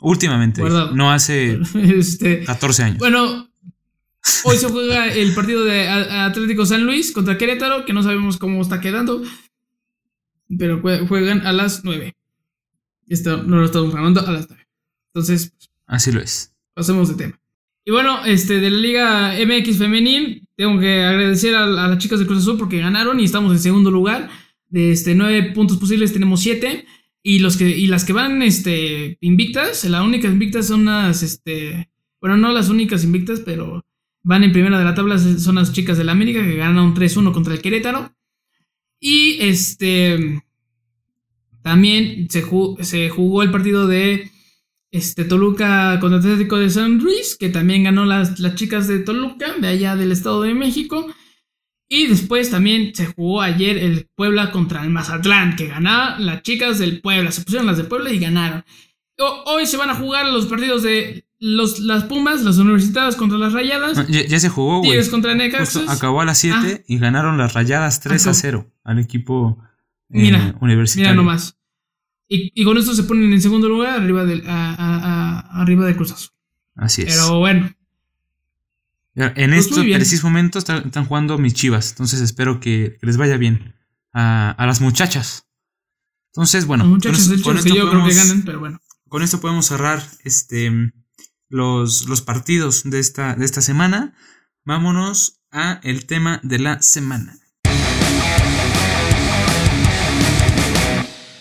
Últimamente, no hace Este, 14 años. bueno, hoy se juega el partido de Atlético San Luis contra Querétaro, que no sabemos cómo está quedando. Pero jue- juegan a las 9. Esto no lo estamos grabando a las 9. Entonces, Así lo es. pasemos de tema. Y bueno, este, de la Liga MX Femenil, tengo que agradecer a, a las chicas de Cruz Azul porque ganaron y estamos en segundo lugar. De este, nueve puntos posibles tenemos siete. Y, los que, y las que van este, invictas, las únicas invictas son las, este, bueno, no las únicas invictas, pero van en primera de la tabla, son las chicas de la América que ganaron 3-1 contra el Querétaro. Y este, también se, ju- se jugó el partido de este, Toluca contra Atlético de San Luis, que también ganó las, las chicas de Toluca, de allá del Estado de México. Y después también se jugó ayer el Puebla contra el Mazatlán, que ganaban las chicas del Puebla. Se pusieron las de Puebla y ganaron. Ho- Hoy se van a jugar los partidos de los, las Pumas, las universidades contra las Rayadas. No, ya, ya se jugó, güey. Tigres contra acabó a las 7 Ah. y ganaron las rayadas 3 a Acabó. 0 al equipo eh, Mira, universitario. Mira nomás. Y, y con esto se ponen en segundo lugar arriba del, a- a- a- arriba de Cruz Azul. Así es. Pero bueno, En Pues este muy bien. preciso momento están, están jugando mis chivas. Entonces espero que, que les vaya bien a, a las muchachas. Entonces, bueno, con, del esto- con Chivas que esto yo creo que podemos- ganan, pero bueno. con esto podemos cerrar este, los, los partidos de esta, de esta semana. Vámonos a el tema de la semana.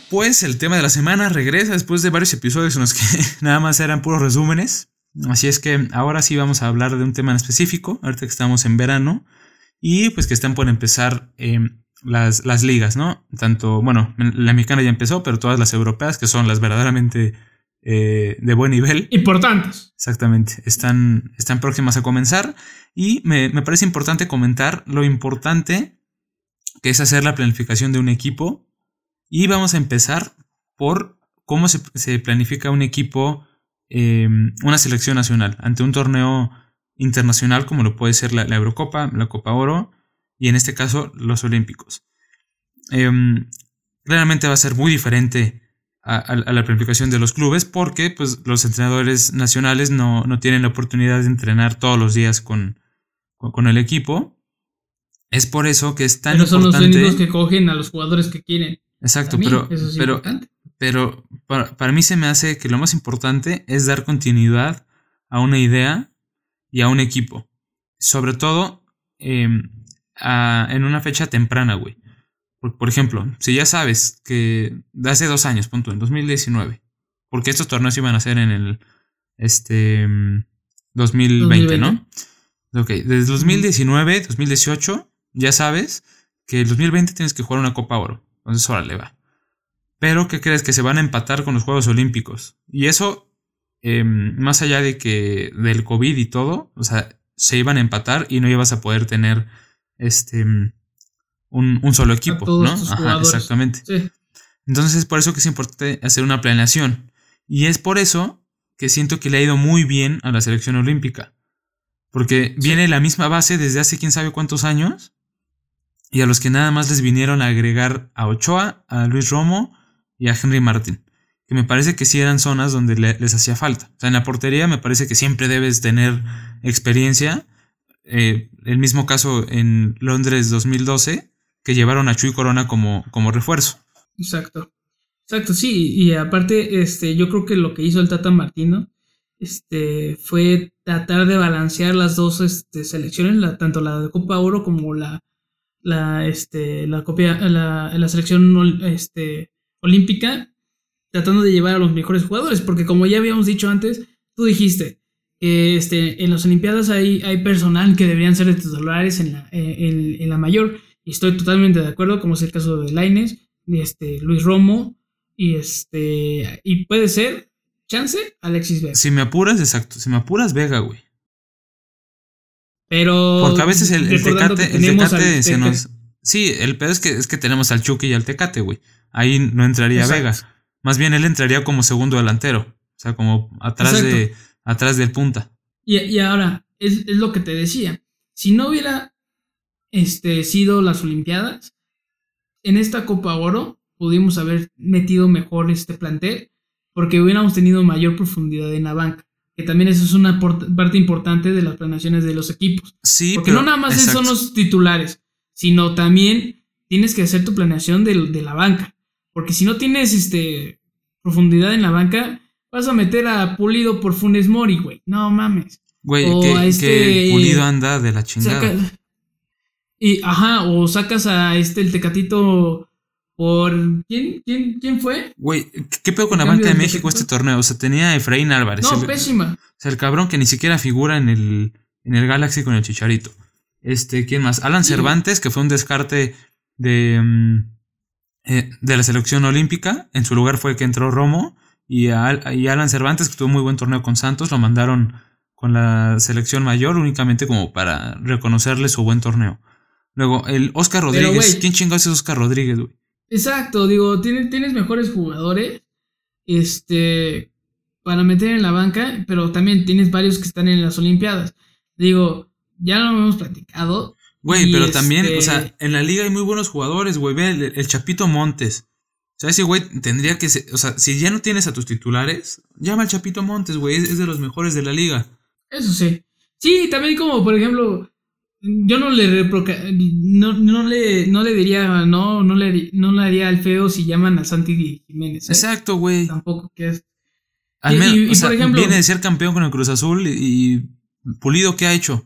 Pues el tema de la semana regresa después de varios episodios en los que nada más eran puros resúmenes. Así es que ahora sí vamos a hablar de un tema en específico, ahorita que estamos en verano, y pues que están por empezar eh, las, las ligas, ¿no? Tanto, bueno, la mexicana ya empezó, pero todas las europeas, que son las verdaderamente eh, de buen nivel, Importantes. exactamente, están, están próximas a comenzar. Y me, me parece importante comentar lo importante que es hacer la planificación de un equipo. Y vamos a empezar por cómo se, se planifica un equipo, eh, una selección nacional, ante un torneo internacional como lo puede ser la, la Eurocopa, la Copa Oro y en este caso los Olímpicos. Em, claramente va a ser muy diferente a, a- a la planificación de los clubes porque pues, los entrenadores nacionales no, no tienen la oportunidad de entrenar todos los días con, con, con el equipo. Es por eso que es tan Pero son los importante. únicos que cogen a los jugadores que quieren. Exacto, mí, pero, eso es pero, importante. Pero para, para mí se me hace que lo más importante es dar continuidad a una idea y a un equipo. Sobre todo em, a- en una fecha temprana, güey. Por, por ejemplo, si ya sabes que de hace dos años, punto, en 2019, porque estos torneos iban a ser en el este em, 2020, ¿no? Ok, desde 2019, 2018, ya sabes que el 2020 tienes que jugar una Copa Oro. Entonces, órale, va. Pero, ¿qué crees? Que se van a empatar con los Juegos Olímpicos. Y eso, eh, más allá de que del COVID y todo, o sea, se iban a empatar y no ibas a poder tener este un, un solo equipo, ¿no? Ajá, exactamente. Sí. Entonces es por eso que es importante hacer una planeación. Y es por eso que siento que le ha ido muy bien a la selección olímpica. Porque viene la misma base desde hace quién sabe cuántos años. Y a los que nada más les vinieron a agregar a Ochoa, a Luis Romo y a Henry Martin. Que me parece que sí eran zonas donde le- les hacía falta. O sea, en la portería me parece que siempre debes tener experiencia. Eh, el mismo caso en Londres 2012, que llevaron a Chuy Corona como, como refuerzo. Exacto. Exacto, sí. Y aparte, este, yo creo que lo que hizo el Tata Martino, este, fue tratar de balancear las dos este, selecciones, tanto la de Copa Oro como la, la, este, la, copia, la, la selección este, olímpica, tratando de llevar a los mejores jugadores, porque como ya habíamos dicho antes, tú dijiste, que este, en las Olimpiadas hay, hay personal que deberían ser titulares en la, en, en la mayor, y estoy totalmente de acuerdo, como es el caso de Laines, este, Luis Romo, y este, y puede ser, chance, Alexis Vega. Si me apuras, exacto. Si me apuras, Vega, güey. Pero. Porque a veces el, el tecate, el Tecate al se nos, Sí, el pedo es que, es que tenemos al Chucky y al Tecate, güey. Ahí no entraría Exacto. Vega. Más bien él entraría como segundo delantero. O sea, como atrás Exacto. de. atrás del punta. Y, y ahora, es, es lo que te decía. Si no hubiera este, sido las Olimpiadas, en esta Copa Oro pudimos haber metido mejor este plantel porque hubiéramos tenido mayor profundidad en la banca. Que también eso es una parte importante de las planeaciones de los equipos. Sí, Porque pero. no nada más exacto. son los titulares, sino también tienes que hacer tu planeación del- de, la banca. Porque si no tienes este profundidad en la banca, vas a meter a Pulido por Funes Mori, güey. No mames. Güey, o que, a que este- Pulido anda de la chingada. Saca- y, ajá, o sacas a este el Tecatito por. ¿Quién, quién, quién fue? Güey, ¿qué- ¿qué pedo con la ¿En banca de México este torneo? O sea, tenía a Efraín Álvarez. No, el, pésima. o sea, el cabrón que ni siquiera figura en el, en el Galaxy con el Chicharito. Este, ¿quién más? Alan Sí. Cervantes, que fue un descarte de, mm, eh, de la selección olímpica. En su lugar fue que entró Romo. Y, a Al- y Alan Cervantes, que tuvo muy buen torneo con Santos, lo mandaron con la selección mayor únicamente como para reconocerle su buen torneo. Luego, el Oscar Pero, Rodríguez. ¿Quién chingados es Oscar Rodríguez, güey? Exacto, digo, tienes, tienes mejores jugadores. Este. Para meter en la banca, pero también tienes varios que están en las Olimpiadas. Digo, ya lo hemos platicado. Güey, pero también, este- o sea, en la liga hay muy buenos jugadores, güey. Ve el, el Chapito Montes. O sea, ese güey tendría que ser. O sea, si ya no tienes a tus titulares, llama al Chapito Montes, güey. Es, es de los mejores de la liga. Eso sí. Sí, también como por ejemplo, yo no le reproca- no, no le no le diría no no le no le haría al feo si llaman a Santi Jiménez. ¿eh? Exacto, güey. Tampoco que es Al Y- menos, y- y o sea, por ejemplo- viene de ser campeón con el Cruz Azul y, y Pulido, ¿qué ha hecho?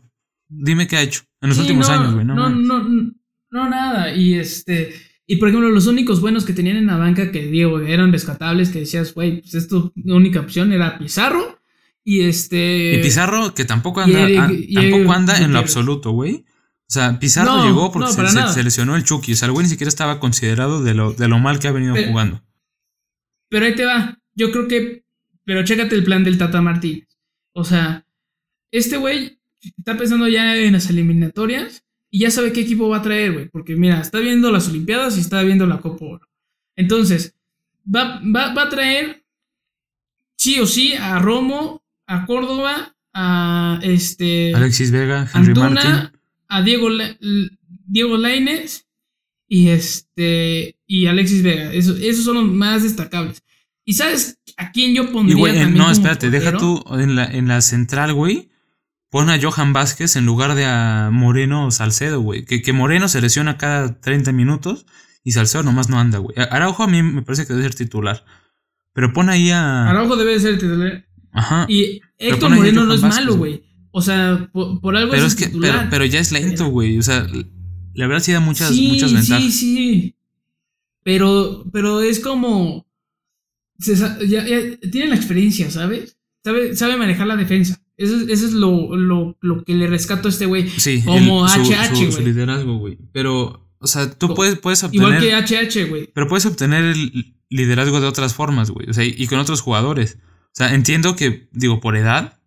Dime qué ha hecho en los Sí, últimos no, años, güey. No, No, no, no, no, nada. Y este. Y por ejemplo, los únicos buenos que tenían en la banca que digo, eran rescatables, que decías, güey, pues es tu única opción, era Pizarro. Y este. Y Pizarro, que tampoco anda, y tampoco anda en lo absoluto, güey. O sea, Pizarro No, llegó porque no, se, lesionó el Chucky. O sea, el güey ni siquiera estaba considerado de lo, de lo mal que ha venido Pero- jugando. Pero ahí te va. Yo creo que. Pero chécate el plan del Tata Martínez. O sea, este güey está pensando ya en las eliminatorias y ya sabe qué equipo va a traer, güey. Porque mira, está viendo las Olimpiadas y está viendo la Copa Oro. Entonces, va, va, va a traer sí o sí a Romo, a Córdoba, a este. Alexis Vega, Henry Martin. Antuna, a Diego, Diego Lainez y este y Alexis Vega. Eso- esos son los más destacables. ¿Y sabes a quién yo Y pondría güey, eh, también no, espérate, deja tú en la, en la central, güey. Pon a Johan Vázquez en lugar de a Moreno Salcedo, güey. Que, que Moreno se lesiona cada 30 minutos y Salcedo nomás no anda, güey. Araujo a mí me parece que debe ser titular. Pero pon ahí a. Araujo debe ser titular. Ajá. Y Héctor Moreno no es Vázquez, malo, güey. O sea, por, por algo pero es, que, titular. pero, pero ya es lento, güey. O sea, la verdad sí da muchas, sí, muchas ventajas. Sí, sí. Pero, pero es como. se ya, ya tiene la experiencia, ¿sabes? Sabe, sabe manejar la defensa. Eso, es- eso es lo, lo, lo que le rescato a este güey. Sí, Como su- HH, su, su güey. liderazgo, güey. Pero, o sea, tú Co- puedes, puedes obtener. Igual que HH, güey. Pero puedes obtener el liderazgo de otras formas, güey. O sea, y con otros jugadores. O sea, entiendo que, digo, por edad,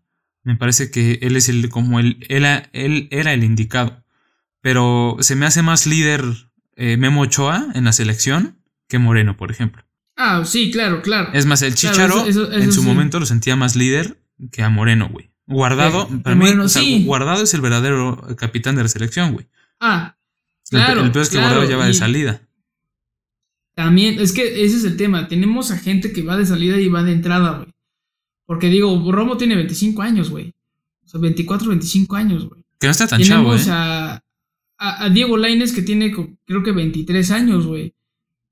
me parece que él es el, como el, él, él era el indicado. Pero se me hace más líder eh, Memo Ochoa en la selección que Moreno, por ejemplo. Ah, sí, claro, claro. Es más, el Claro, Chicharo eso- eso- en su sí. momento lo sentía más líder que a Moreno, güey. Guardado, Sí, para mí, Moreno, o sea, sí. Guardado es el verdadero capitán de la selección, güey. Ah, El- Claro, el, peor es que claro, Guardado ya va de salida. también, es que ese es el tema. Tenemos a gente que va de salida y va de entrada, güey. Porque digo, Romo tiene 25 años, güey. O sea, 24, 25 años, güey. Que no está tan chavo, Tenemos ¿eh? a, a, a Diego Laines que tiene creo que 23 años, güey.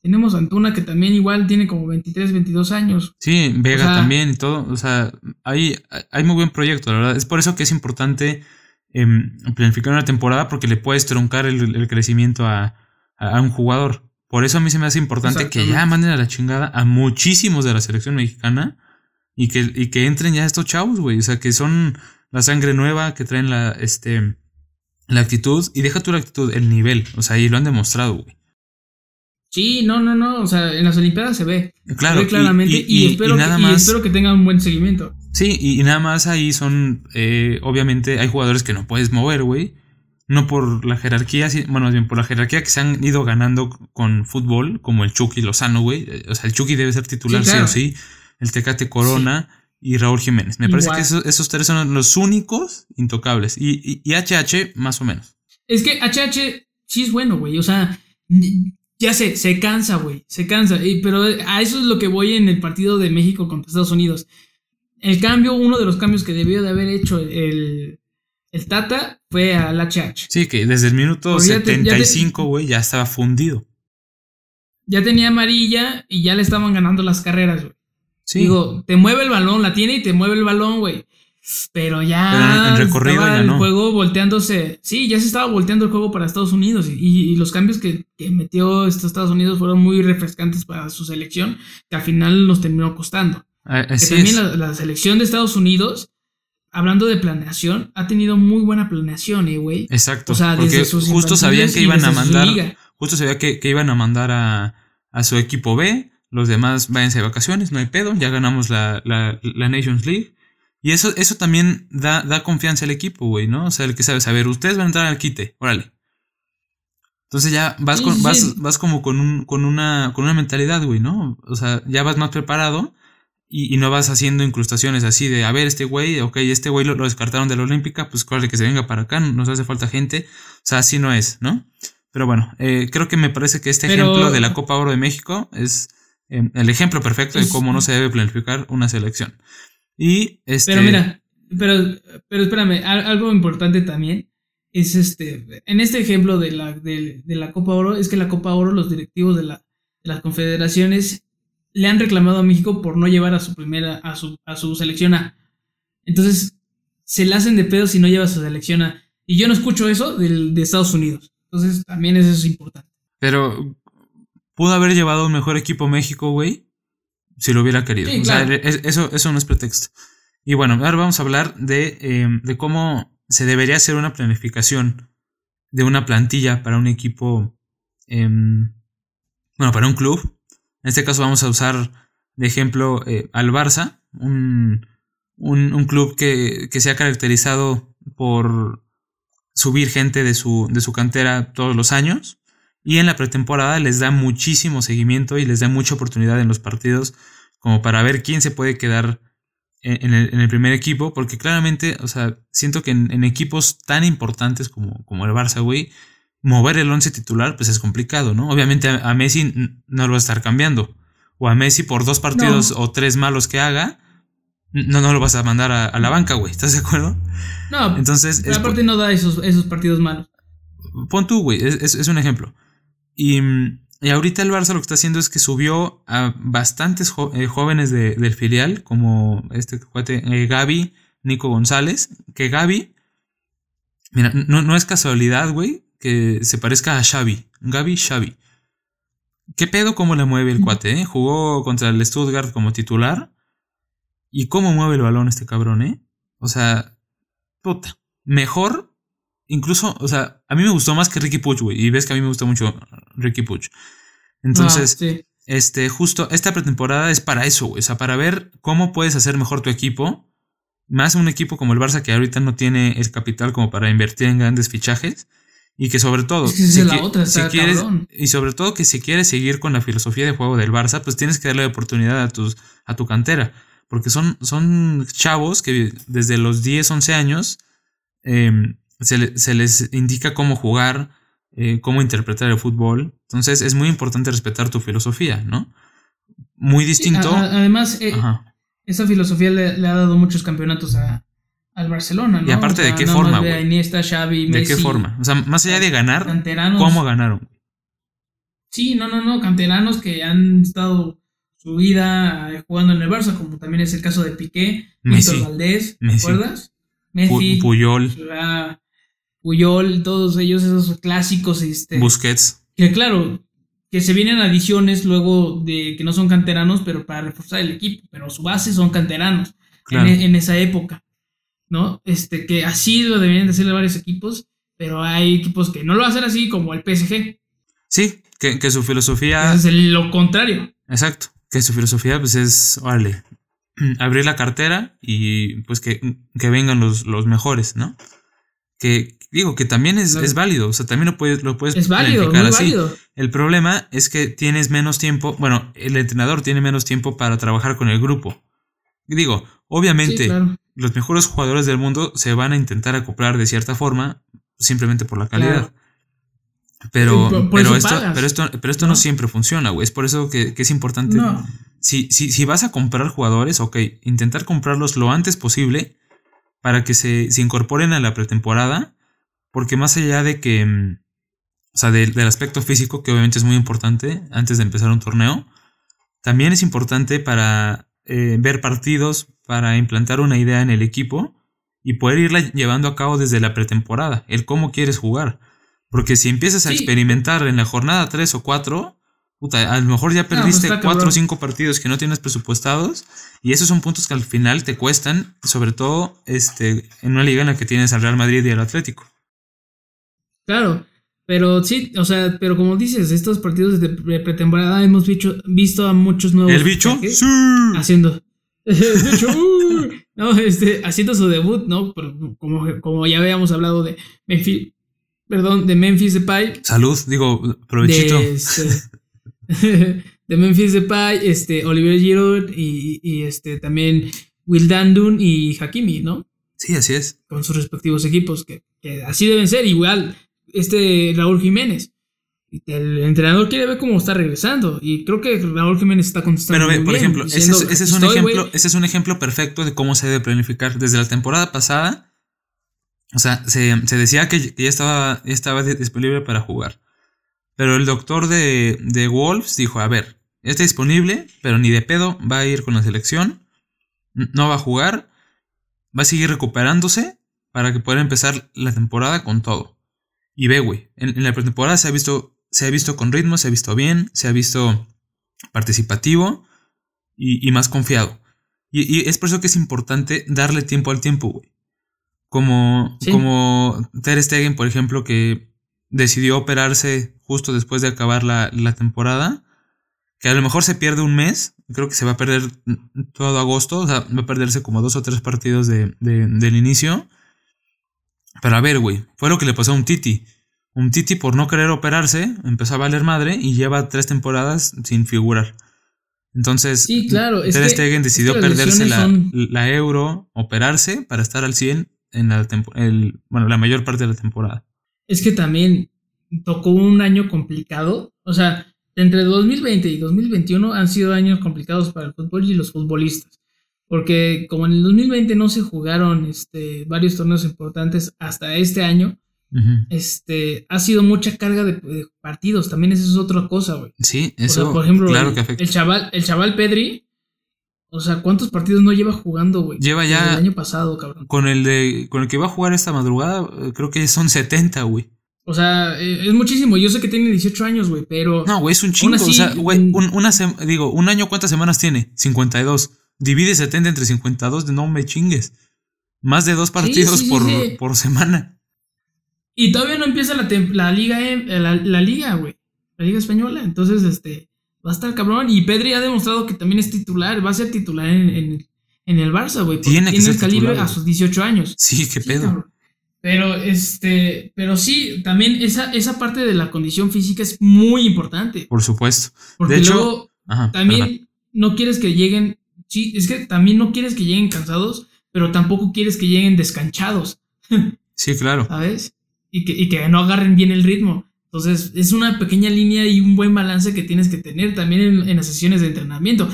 Tenemos a Antuna que también igual tiene como 23, 22 años. Sí, Vega O sea- también y todo. O sea, hay, hay muy buen proyecto, la verdad. Es por eso que es importante em, planificar una temporada porque le puedes truncar el, el crecimiento a, a- un jugador. Por eso a mí se me hace importante que ya manden a la chingada a muchísimos de la selección mexicana y que, y que entren ya estos chavos, güey. O sea, que son la sangre nueva, que traen la, este, la actitud. Y deja tú la actitud, el nivel. O sea, y lo han demostrado, güey. Sí, no, no, no. O sea, en las Olimpiadas se ve. Claro, se ve claramente. y- Y, y- y espero, nada que, y más- espero que tengan un buen seguimiento. Sí, y, y nada más ahí son, eh, obviamente hay jugadores que no puedes mover, güey. no por la jerarquía, bueno, bien por la jerarquía que se han ido ganando con fútbol, como el Chucky Lozano, güey. Eh, o sea, el Chucky debe ser titular sí, o sí. El Tecate Corona y Raúl Jiménez. Me parece que esos, tres son los únicos intocables. Y, y, HH, más o menos. Es que HH sí es bueno, güey. O sea, ya sé, se cansa, güey. Se cansa. pero a eso es lo que voy en el partido de México contra Estados Unidos. El cambio, uno de los cambios que debió de haber hecho el, el Tata fue al HH. Sí, que desde el minuto 75, güey, ya, estaba fundido. Ya tenía amarilla y ya le estaban ganando las carreras, güey. Sí. Digo, te mueve el balón, la tiene y te mueve el balón, güey. Pero ya en recorrido estaba el juego volteándose. Sí, ya se estaba volteando el juego para Estados Unidos. Y, los cambios que, metió estos Estados Unidos fueron muy refrescantes para su selección, que al final nos terminó costando. Ah, que también la, selección de Estados Unidos, hablando de planeación, ha tenido muy buena planeación, eh, güey. Exacto. O sea, porque justo sabían que iban a mandar. Justo sabía que, iban a mandar a, a, su equipo B. Los demás váyanse de vacaciones, no hay pedo. Ya ganamos la, la, la Nations League y eso, eso también da, da confianza al equipo, güey, ¿no? O sea, el que sabe, saber, ustedes van a entrar al quite, órale. Entonces ya vas, con, vas, vas como con, un, con, una, con una mentalidad, güey, ¿no? O sea, ya vas más preparado y, no vas haciendo incrustaciones así de, a ver, este güey, ok, este güey lo, descartaron de la Olímpica, pues órale que se venga para acá, nos hace falta gente. O sea, así no es, ¿no? Pero bueno, eh, creo que me parece que este ejemplo de la Copa Oro de México es eh, el ejemplo perfecto de cómo no se debe planificar una selección. Y este. Pero mira, pero, pero espérame, algo importante también es este. En este ejemplo de la, de, la Copa Oro, es que la Copa Oro, los directivos de, la, de las confederaciones le han reclamado a México por no llevar a su primera, a su, a su selección A. Entonces, se le hacen de pedo si no lleva a su selección A. Y yo no escucho eso de Estados Unidos. Entonces, también eso es importante. Pero, ¿pudo haber llevado un mejor equipo México, güey? Si lo hubiera querido. o sea, eso, eso no es pretexto. Y bueno, ahora vamos a hablar de, em, de, cómo se debería hacer una planificación de una plantilla para un equipo, em, bueno, para un club. En este caso vamos a usar de ejemplo eh, al Barça, un, un, club que, que, se ha caracterizado por subir gente de su, de su cantera todos los años. Y en la pretemporada les da muchísimo seguimiento y les da mucha oportunidad en los partidos como para ver quién se puede quedar en el, primer equipo, porque claramente, o sea, siento que en, equipos tan importantes como, como el Barça, güey, mover el once titular, pues es complicado, ¿no? Obviamente a, Messi no lo va a estar cambiando, o a Messi por dos partidos o tres malos que haga, no, no lo vas a mandar a, la banca, güey, ¿estás de acuerdo? No, entonces... aparte no da esos, esos partidos malos. Pon tú, güey, es, es un ejemplo. Y y ahorita el Barça lo que está haciendo es que subió a bastantes eh, jóvenes del filial, como este cuate eh, Gaby, Nico González, que Gaby, mira, no, es casualidad, güey, que se parezca a Xavi, Gaby Xavi. ¿Qué pedo cómo le mueve el cuate, eh? Jugó contra el Stuttgart como titular. ¿Y cómo mueve el balón este cabrón, eh? O sea, puta, mejor incluso, o sea, a mí me gustó más que Ricky Puch, güey. Y ves que a mí me gusta mucho Ricky Puch. Entonces, ah, este, justo esta pretemporada es para eso, güey. O sea, para ver cómo puedes hacer mejor tu equipo. Más un equipo como el Barça que ahorita no tiene el capital como para invertir en grandes fichajes. Y que sobre todo, si, quieres, y sobre todo que si quieres seguir con la filosofía de juego del Barça, pues tienes que darle oportunidad a, tus, a tu cantera. Porque son, son chavos que desde los 10, 11 años eh, se, les indica cómo jugar, eh, cómo interpretar el fútbol. Entonces es muy importante respetar tu filosofía, ¿no? Muy distinto. además, eh, esa filosofía le, ha dado muchos campeonatos a, al Barcelona, ¿no? Y aparte, ¿de qué forma, de Iniesta, Xavi, Messi, ¿De qué forma? O sea, más allá de ganar, ¿cómo ganaron? Sí, no, no, no, canteranos que han estado su vida eh, jugando en el Barça, como también es el caso de Piqué, Messi, Valdés, ¿te acuerdas? Messi, Puyol. Puyol, todos ellos, esos clásicos. Este, Busquets. Que claro, que se vienen adiciones luego de que no son canteranos, pero para reforzar el equipo, pero su base son canteranos e, en, esa época, ¿no? Este, que así lo deberían de hacer varios equipos, pero hay equipos que no lo hacen así, como el PSG. Sí, que, su filosofía... Es lo contrario. Exacto, que su filosofía pues es, vale, abrir la cartera y pues que, que vengan los, los mejores, ¿no? que digo que también es, Claro. es válido, o sea, también lo puedes, lo puedes Es válido, muy así. válido. El problema es que tienes menos tiempo, bueno, el entrenador tiene menos tiempo para trabajar con el grupo. Digo, obviamente, Sí, claro. los mejores jugadores del mundo se van a intentar acoplar de cierta forma, simplemente por la calidad. Claro. Pero, Sí, por- por pero, esto, pero esto, pero esto no, ¿No? siempre funciona, güey. Es por eso que, que es importante. No. Si, si, si vas a comprar jugadores, ok, intentar comprarlos lo antes posible para que se, se incorporen a la pretemporada. Porque más allá de que. mm, O sea, del- del aspecto físico, que obviamente es muy importante antes de empezar un torneo, también es importante para eh, ver partidos, para implantar una idea en el equipo y poder irla llevando a cabo desde la pretemporada, el cómo quieres jugar. Porque si empiezas a Sí. experimentar en la jornada 3 o 4, puta, a lo mejor ya pues perdiste está 4 o cabrón. 5 partidos que no tienes presupuestados y esos son puntos que al final te cuestan, sobre todo este, en una liga en la que tienes al Real Madrid y al Atlético. Claro, pero sí, o sea, pero como dices, estos partidos de pre- pretemporada hemos visto, visto a muchos nuevos. ¿El bicho? Sí. Haciendo. El bicho, uh, no, este, haciendo su debut, ¿no? Pero como, como ya habíamos hablado de Memphis, perdón, de Memphis Depay, Salud, digo, provechito. de, este, de Memphis Depay, este, Oliver Giroud y, y este, también Will Dandun y Hakimi, ¿no? Sí, así es. con sus respectivos equipos, que, que así deben ser. Igual, este Raúl Jiménez. El entrenador quiere ver cómo está regresando. Y creo que Raúl Jiménez está contestando. Pero ve, muy por bien, ejemplo, ese es, ese es "Aquí un ejemplo, güey". ese es un ejemplo perfecto de cómo se debe planificar. Desde la temporada pasada, o sea, se, se decía que, que ya estaba, ya estaba de- disponible para jugar. Pero el doctor de, de Wolves dijo, a ver, ya está disponible, pero ni de pedo va a ir con la selección. No va a jugar. Va a seguir recuperándose para que pueda empezar la temporada con todo. Y ve, güey, en, en la pretemporada se ha visto, se ha visto con ritmo, se ha visto bien, se ha visto participativo y, y más confiado. Y, y es por eso que es importante darle tiempo al tiempo, güey. Como, Sí. como Ter Stegen, por ejemplo, que decidió operarse justo después de acabar la, la temporada. Que a lo mejor se pierde un mes. Creo que se va a perder todo agosto. O sea, va a perderse como dos o tres partidos de- de- del inicio. Pero a ver, güey. Fue lo que le pasó a un Titi. Un Titi por no querer operarse empezó a valer madre y lleva tres temporadas sin figurar. Entonces, Sí, claro. Es Ter que, Stegen es decidió que perderse la, lesiones son- la euro, operarse para estar al 100 en la, el, bueno, la mayor parte de la temporada. es que también tocó un año complicado. O sea, entre 2020 y 2021 han sido años complicados para el fútbol y los futbolistas. Porque como en el 2020 no se jugaron este, varios torneos importantes hasta este año, este, ha sido mucha carga de, de partidos. También eso es otra cosa, güey. Sí, O sea, eso, por ejemplo, claro el, que afecta. el chaval, el chaval Pedri, o sea, ¿cuántos partidos no lleva jugando, güey? Lleva Desde ya- El año pasado, cabrón. Con el de, con el que va a jugar esta madrugada, eh, creo que son 70, güey. O sea, eh, es muchísimo. Yo sé que tiene 18 años, güey, pero. No, güey, es un chingo. así, o sea, güey, un- un, una digo, un año, ¿cuántas semanas tiene? 52. Divide 70 entre 52, no me chingues. Más de dos partidos sí, sí, por, sí. por semana. Y todavía no empieza la, la liga, em- la, la liga, güey. La liga española. Entonces, este. Va a estar cabrón. Y Pedri ha demostrado que también es titular. Va a ser titular en, en, en el Barça, güey. Tiene que tiene ser el calibre titular, a sus 18 años. Sí, qué pedo. cabrón. Pero este, pero sí, también esa, esa parte de la condición física es muy importante. Por supuesto. Porque De hecho, luego Ajá, también perdón. no quieres que lleguen, sí, es que también no quieres que lleguen cansados, pero tampoco quieres que lleguen descanchados, Sí, claro. ¿sabes? Y que, y que no agarren bien el ritmo. Entonces, es una pequeña línea y un buen balance que tienes que tener también en, en las sesiones de entrenamiento.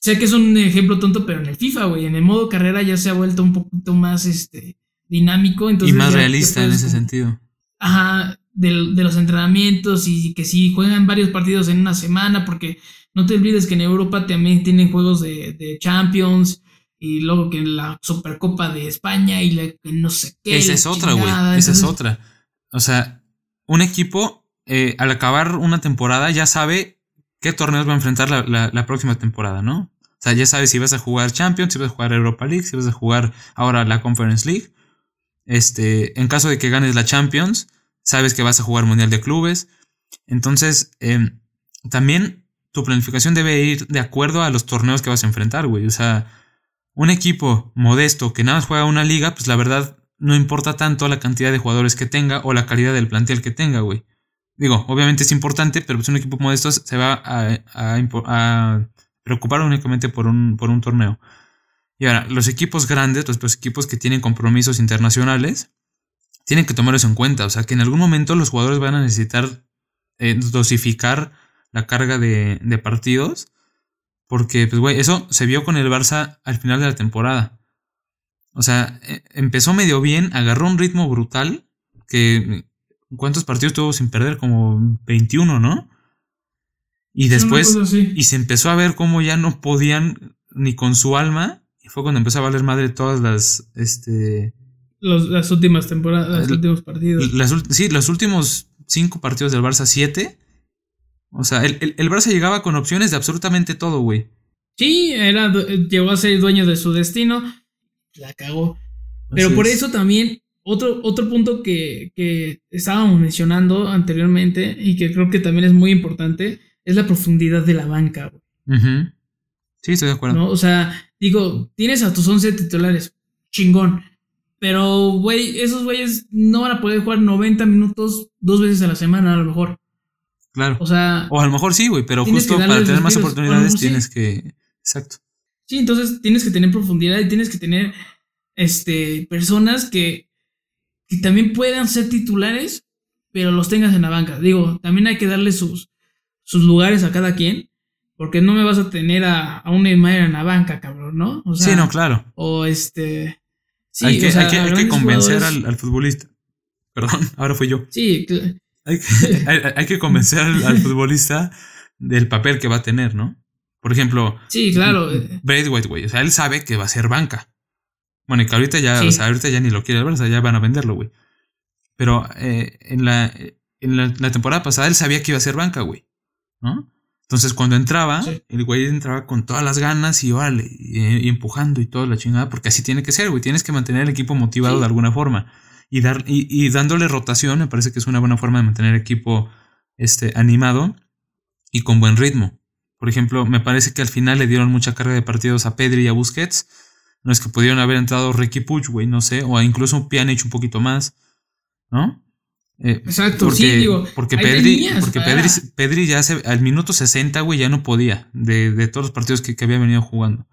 Sé que es un ejemplo tonto, pero en el FIFA, güey, en el modo carrera ya se ha vuelto un poquito más este, dinámico. y más realista en ese sentido. Ajá, del- de, los entrenamientos y que si juegan varios partidos en una semana, porque no te olvides que en Europa también tienen juegos de, de Champions y luego que la Supercopa de España y la que no sé qué. Esa es otra, güey. Esa es otra. O sea, un equipo, eh, al acabar una temporada, ya sabe qué torneos va a enfrentar la, la- la próxima temporada, ¿no? O sea, ya sabe si vas a jugar Champions, si vas a jugar Europa League, si vas a jugar ahora la Conference League. Este, en caso de que ganes la Champions, sabes que vas a jugar Mundial de Clubes. Entonces, em, también tu planificación debe ir de acuerdo a los torneos que vas a enfrentar, güey. O sea, un equipo modesto que nada más juega una liga, pues la verdad no importa tanto la cantidad de jugadores que tenga o la calidad del plantel que tenga, güey. Digo, obviamente es importante, pero pues un equipo como estos se va a, preocupar únicamente por un, por un torneo. Y ahora, los equipos grandes, los, equipos que tienen compromisos internacionales, tienen que tomar en cuenta. O sea, que en algún momento los jugadores van a necesitar eh, dosificar la carga de, de partidos. Porque, pues, güey, eso se vio con el Barça al final de la temporada. O sea, e, empezó medio bien, agarró un ritmo brutal. Que, ¿cuántos partidos tuvo sin perder? Como 21, ¿no? Y después, y se empezó a ver cómo ya no podían ni con su alma. Y fue cuando empezó a valer madre todas las, este... las últimas temporadas, los últimos partidos. sí, los últimos cinco partidos del Barça, siete. O sea, el, el, Barça llegaba con opciones de absolutamente todo, güey. Sí, era, llegó a ser dueño de su destino la cagó. Pero por eso también, otro, otro punto que, que estábamos mencionando anteriormente y que creo que también es muy importante, es la profundidad de la banca, Sí, estoy de acuerdo. O sea, digo, tienes a tus 11 titulares, chingón. Pero, güey, esos güeyes no van a poder jugar 90 minutos dos veces a la semana, a lo mejor. Claro. O sea. O a lo mejor sí, güey, pero justo para tener más oportunidades tienes que. Exacto. Sí, entonces tienes que tener profundidad y tienes que tener este, personas que, que también puedan ser titulares, pero los tengas en la banca. Digo, también hay que darle sus, sus lugares a cada quien, porque no me vas a tener a, a un Neymar en la banca, cabrón, ¿no? sí, no, claro. O este... Sí, hay que, hay que, convencer al, futbolista. Perdón, ahora fui yo. Sí, hay, hay, que convencer al futbolista del papel que va a tener, ¿no? Por ejemplo, sí, claro. Braithwaite, güey. O sea, él sabe que va a ser banca. Bueno, y que ahorita ya, o sea, ahorita ya ni lo quiere ver, o sea, ya van a venderlo, güey. Pero eh, en, la, en la, temporada pasada él sabía que iba a ser banca, güey. ¿No? Entonces cuando entraba, el güey entraba con todas las ganas y órale, y, empujando y toda la chingada, porque así tiene que ser, güey. Tienes que mantener el equipo motivado de alguna forma. Y, dar, y, y, dándole rotación, me parece que es una buena forma de mantener equipo este, animado y con buen ritmo. Por ejemplo, me parece que al final le dieron mucha carga de partidos a Pedri y a Busquets. No es que pudieron haber entrado Ricky Puch, güey, no sé, o incluso Pjanic un poquito más, ¿no? Eh, Exacto, porque, sí, digo. Porque, Pedri, porque Pedri, ya hace, al minuto 60, güey, ya no podía de, de todos los partidos que, había venido jugando.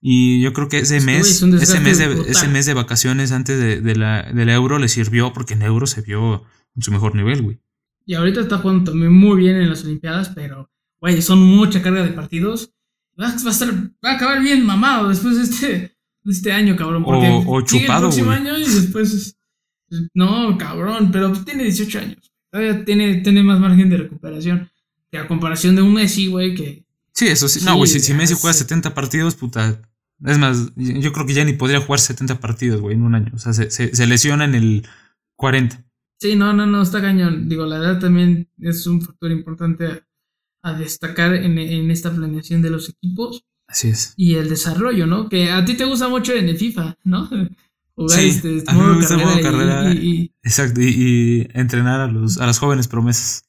Y yo creo que ese mes, ese mes, de, ese mes de vacaciones antes de, de, la, del euro le sirvió porque en euro se vio en su mejor nivel, güey. Y ahorita está jugando también muy bien en las Olimpiadas, pero Güey, son mucha carga de partidos. Va, a estar, va a acabar bien mamado después de este, este año, cabrón. Porque o, chupado, el próximo año y después. No, cabrón, pero tiene 18 años. Todavía tiene, tiene más margen de recuperación. Que a comparación de un Messi, güey, que. Sí, eso sí. no, güey, si, Messi juega 70 partidos, puta. Es más, yo creo que ya ni podría jugar 70 partidos, güey, en un año. O sea, se, se, se lesiona en el 40. Sí, no, no, no, está cañón. Digo, la edad también es un factor importante a destacar en, esta planeación de los equipos. Así es. Y el desarrollo, ¿no? Que a ti te gusta mucho en el FIFA, ¿no? Jugar sí, este, a mí me gusta carrera, carrera y, exacto, y, entrenar a los a las jóvenes promesas.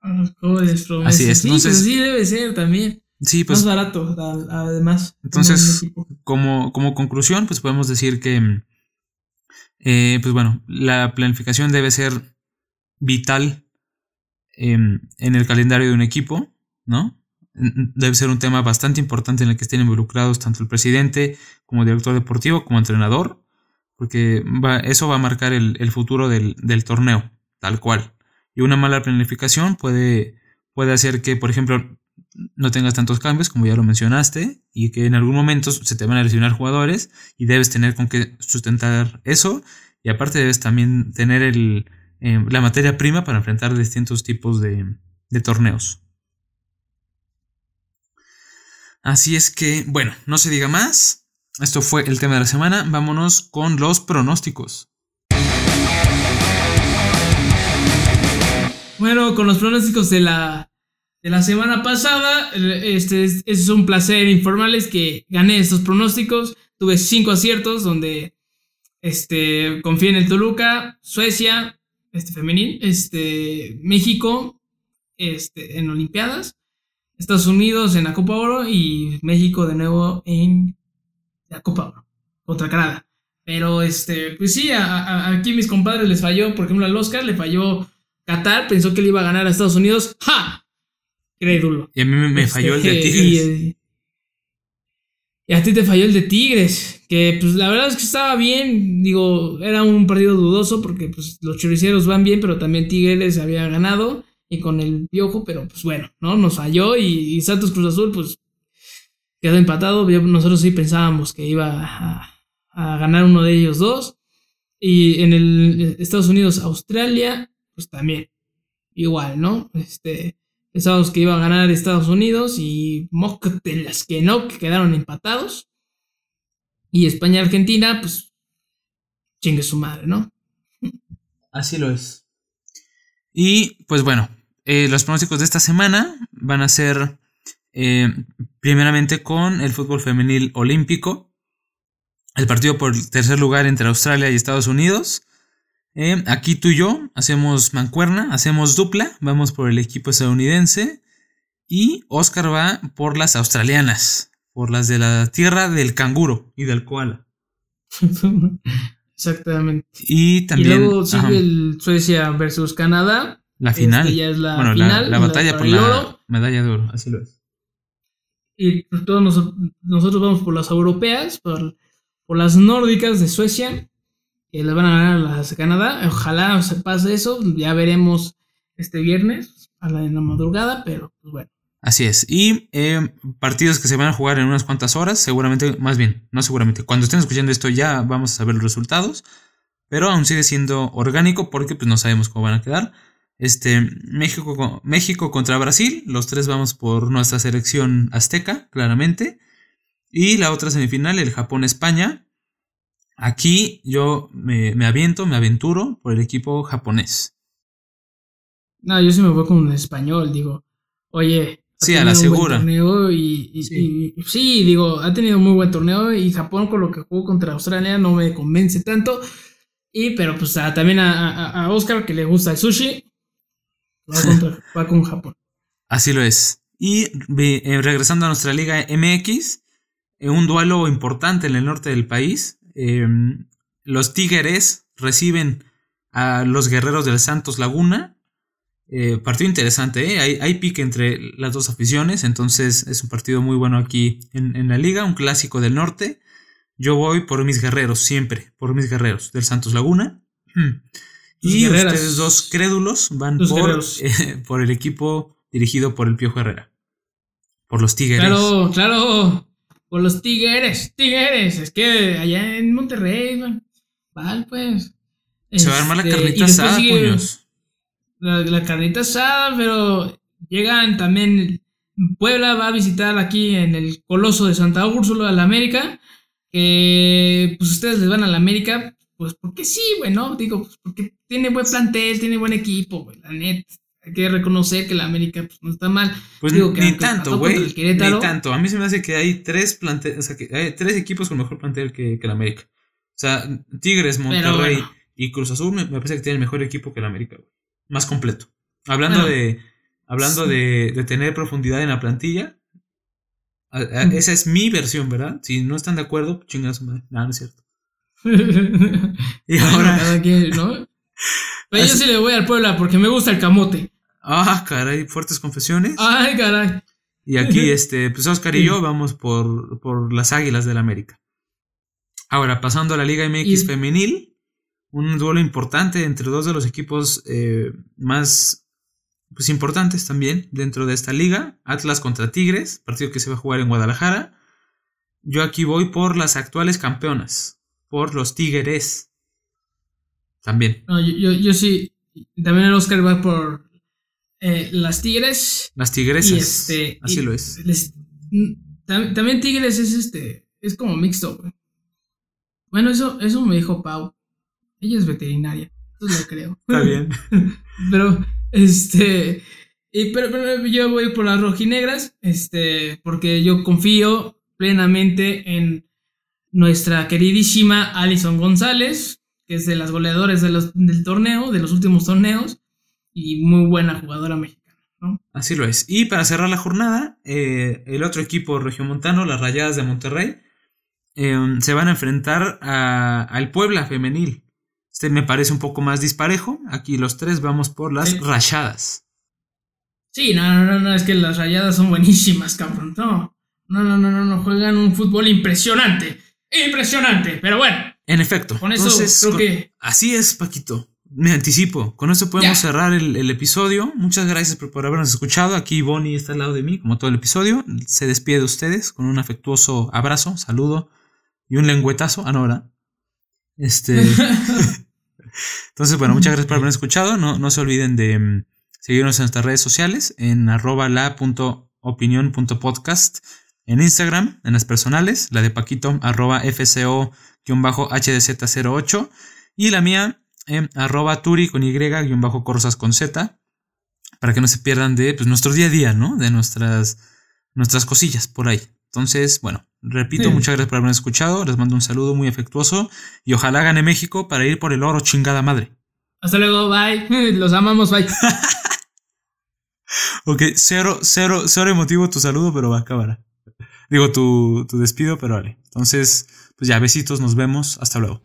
A los jóvenes promesas. Así es. Sí, pues Entonces, sí debe ser también. Sí, pues. Más barato, además. Entonces, como, como conclusión, pues podemos decir que, eh, pues bueno, la planificación debe ser vital Em, en el calendario de un equipo, ¿no? Debe ser un tema bastante importante en el que estén involucrados tanto el presidente como el director deportivo como entrenador, porque eso va a marcar el, futuro del, torneo, tal cual. Y una mala planificación puede, puede hacer que, por ejemplo, no tengas tantos cambios, como ya lo mencionaste, y que en algún momento se te van a lesionar jugadores y debes tener con qué sustentar eso. Y aparte debes también tener el, eh, la materia prima para enfrentar distintos tipos de, torneos. Así es que, bueno, no se diga más. Esto fue el tema de la semana. Vámonos con los pronósticos. Bueno, con los pronósticos de la, de la semana pasada, este es, un placer informarles que gané estos pronósticos. Tuve cinco aciertos donde este, confié en el Toluca, Suecia, este, femenil, este, México este, en Olimpiadas, Estados Unidos en la Copa Oro y México de nuevo en la Copa Oro contra Canadá. Pero este, pues sí, aquí mis compadres les falló, por ejemplo, al Oscar le falló Qatar, pensó que le iba a ganar a Estados Unidos. ¡Ja! Crédulo. Y a mí me, falló el de este, Tigres. Y, a ti te falló el de Tigres. Que pues la verdad es que estaba bien. Digo, era un partido dudoso porque pues los choriceros van bien, pero también Tigres había ganado. Y con el piojo, pero pues bueno, ¿no? Nos falló y, Santos Cruz Azul pues quedó empatado. Nosotros sí pensábamos que iba a, a ganar uno de ellos dos. Y en el Estados Unidos, Australia, pues también igual, ¿no? Este, pensábamos que iba a ganar Estados Unidos y las que no, que quedaron empatados. Y España-Argentina, pues chingue su madre, ¿no? Así lo es. Y pues bueno, eh, los pronósticos de esta semana van a ser eh, primeramente con el fútbol femenil olímpico, el partido por tercer lugar entre Australia y Estados Unidos, eh, aquí tú y yo hacemos mancuerna, hacemos dupla, vamos por el equipo estadounidense y Oscar va por las australianas, por las de la tierra del canguro y del koala. Exactamente. Y también. luego sigue el Suecia versus Canadá. La final. ya es la final, la, batalla por la medalla de oro, así lo es. Y todos nosotros vamos por las europeas, por, por las nórdicas de Suecia que les van a ganar a Canadá. Ojalá se pase eso. Ya veremos este viernes a la, en la madrugada, pero pues bueno. Así es. Y eh, partidos que se van a jugar en unas cuantas horas, seguramente, más bien, no seguramente. Cuando estén escuchando esto ya vamos a saber los resultados. Pero aún sigue siendo orgánico porque pues no sabemos cómo van a quedar. Este, México, México contra Brasil. Los tres vamos por nuestra selección azteca, claramente. Y la otra semifinal, el Japón-España. Aquí yo me, aviento, me aventuro por el equipo japonés. No, yo sí me voy con un español, digo. Oye. Sí, a la segura. y, sí. digo, ha tenido un muy buen torneo y Japón con lo que jugó contra Australia no me convence tanto. Y, pero pues también a, Oscar que le gusta el sushi, va, con Japón. Así lo es. Y eh, regresando a nuestra liga MX, en un duelo importante en el norte del país, Em, los Tigres reciben a los guerreros del Santos Laguna. Eh, partido interesante, ¿eh? hay, pique entre las dos aficiones, entonces es un partido muy bueno aquí en, la liga, un clásico del norte. Yo voy por mis guerreros, siempre, por mis guerreros del Santos Laguna. Hmm. Y ustedes dos crédulos van por, eh, por, el equipo dirigido por el Piojo Herrera. Por los Tigres. Claro, claro. Por los Tigres, Tigres. Es que allá en Monterrey, vale, pues. Se va a armar la este, carnita asada, puños. La, carnita asada, pero llegan también. Puebla va a visitar aquí en el Coloso de Santa Úrsula a la América. Que pues ustedes les van a la América, pues porque sí, güey, ¿no? Digo, pues porque tiene buen plantel, tiene buen equipo, güey, la neta hay que reconocer que la América pues, no está mal. Pues ni tanto, güey. Ni tanto. A mí se me hace que hay tres planteles, o sea, que hay tres equipos con mejor plantel que, que la América. O sea, Tigres, Monterrey y Cruz Azul me, parece que tienen mejor equipo que la América, güey. Más completo. Hablando de hablando de, de, tener profundidad en la plantilla, esa es mi versión, ¿verdad? Si no están de acuerdo, chingas madre. No, no es cierto. y ahora. ¿no? Pero yo sí le voy al Puebla porque me gusta el camote. Ah, caray, fuertes confesiones. Ay, caray. Y aquí, este, pues Oscar y yo vamos por, por las Águilas del América. Ahora, pasando a la Liga MX femenil, un duelo importante entre dos de los equipos eh, más pues, importantes también dentro de esta liga. Atlas contra Tigres, partido que se va a jugar en Guadalajara. Yo aquí voy por las actuales campeonas, por los Tigres. También. No, yo, yo sí. También el Oscar va por eh, las tigres. Las tigresas. Este, así lo es. también tigres es este. Es como mixto, Bueno, eso, eso me dijo Pau. Ella es veterinaria. Eso lo creo. Está bien. pero, este. Y, pero, yo voy por las rojinegras. Este. Porque yo confío plenamente en nuestra queridísima Alison González. Que es de las goleadores de los, del torneo, de los últimos torneos y muy buena jugadora mexicana. ¿no? Así lo es. Y para cerrar la jornada, eh, el otro equipo regiomontano, las Rayadas de Monterrey, em, se van a enfrentar al Puebla femenil. Este me parece un poco más disparejo. Aquí los tres vamos por las rayadas. Sí, no, no, no, no, es que las rayadas son buenísimas, cabrón. No, no, no, no, no, no, juegan un fútbol impresionante. Impresionante, pero bueno. En efecto. Con eso creo que. Así es, Paquito. Me anticipo. Con eso podemos cerrar el, episodio. Muchas gracias por, habernos escuchado. Aquí Bonnie está al lado de mí, como todo el episodio. Se despide de ustedes con un afectuoso abrazo, saludo y un lengüetazo. Ah, no, ¿verdad? Este. Entonces, bueno, muchas gracias por habernos escuchado. No, no se olviden de mm, seguirnos en nuestras redes sociales en arroba la.opinión.podcast en Instagram, en las personales, la de Paquito, arroba FCO-HDZ08 y la mía, en arroba Turi con Y-Corsas con Z, para que no se pierdan de pues, nuestro día a día, ¿no? De nuestras, nuestras cosillas por ahí. Entonces, bueno, repito, muchas gracias por haberme escuchado, les mando un saludo muy afectuoso y ojalá gane México para ir por el oro chingada madre. Hasta luego, bye. Los amamos, bye. ok, cero, cero, cero emotivo tu saludo, pero va a acabar. Digo tu, tu despido, pero vale. Entonces, pues ya, besitos, nos vemos. Hasta luego.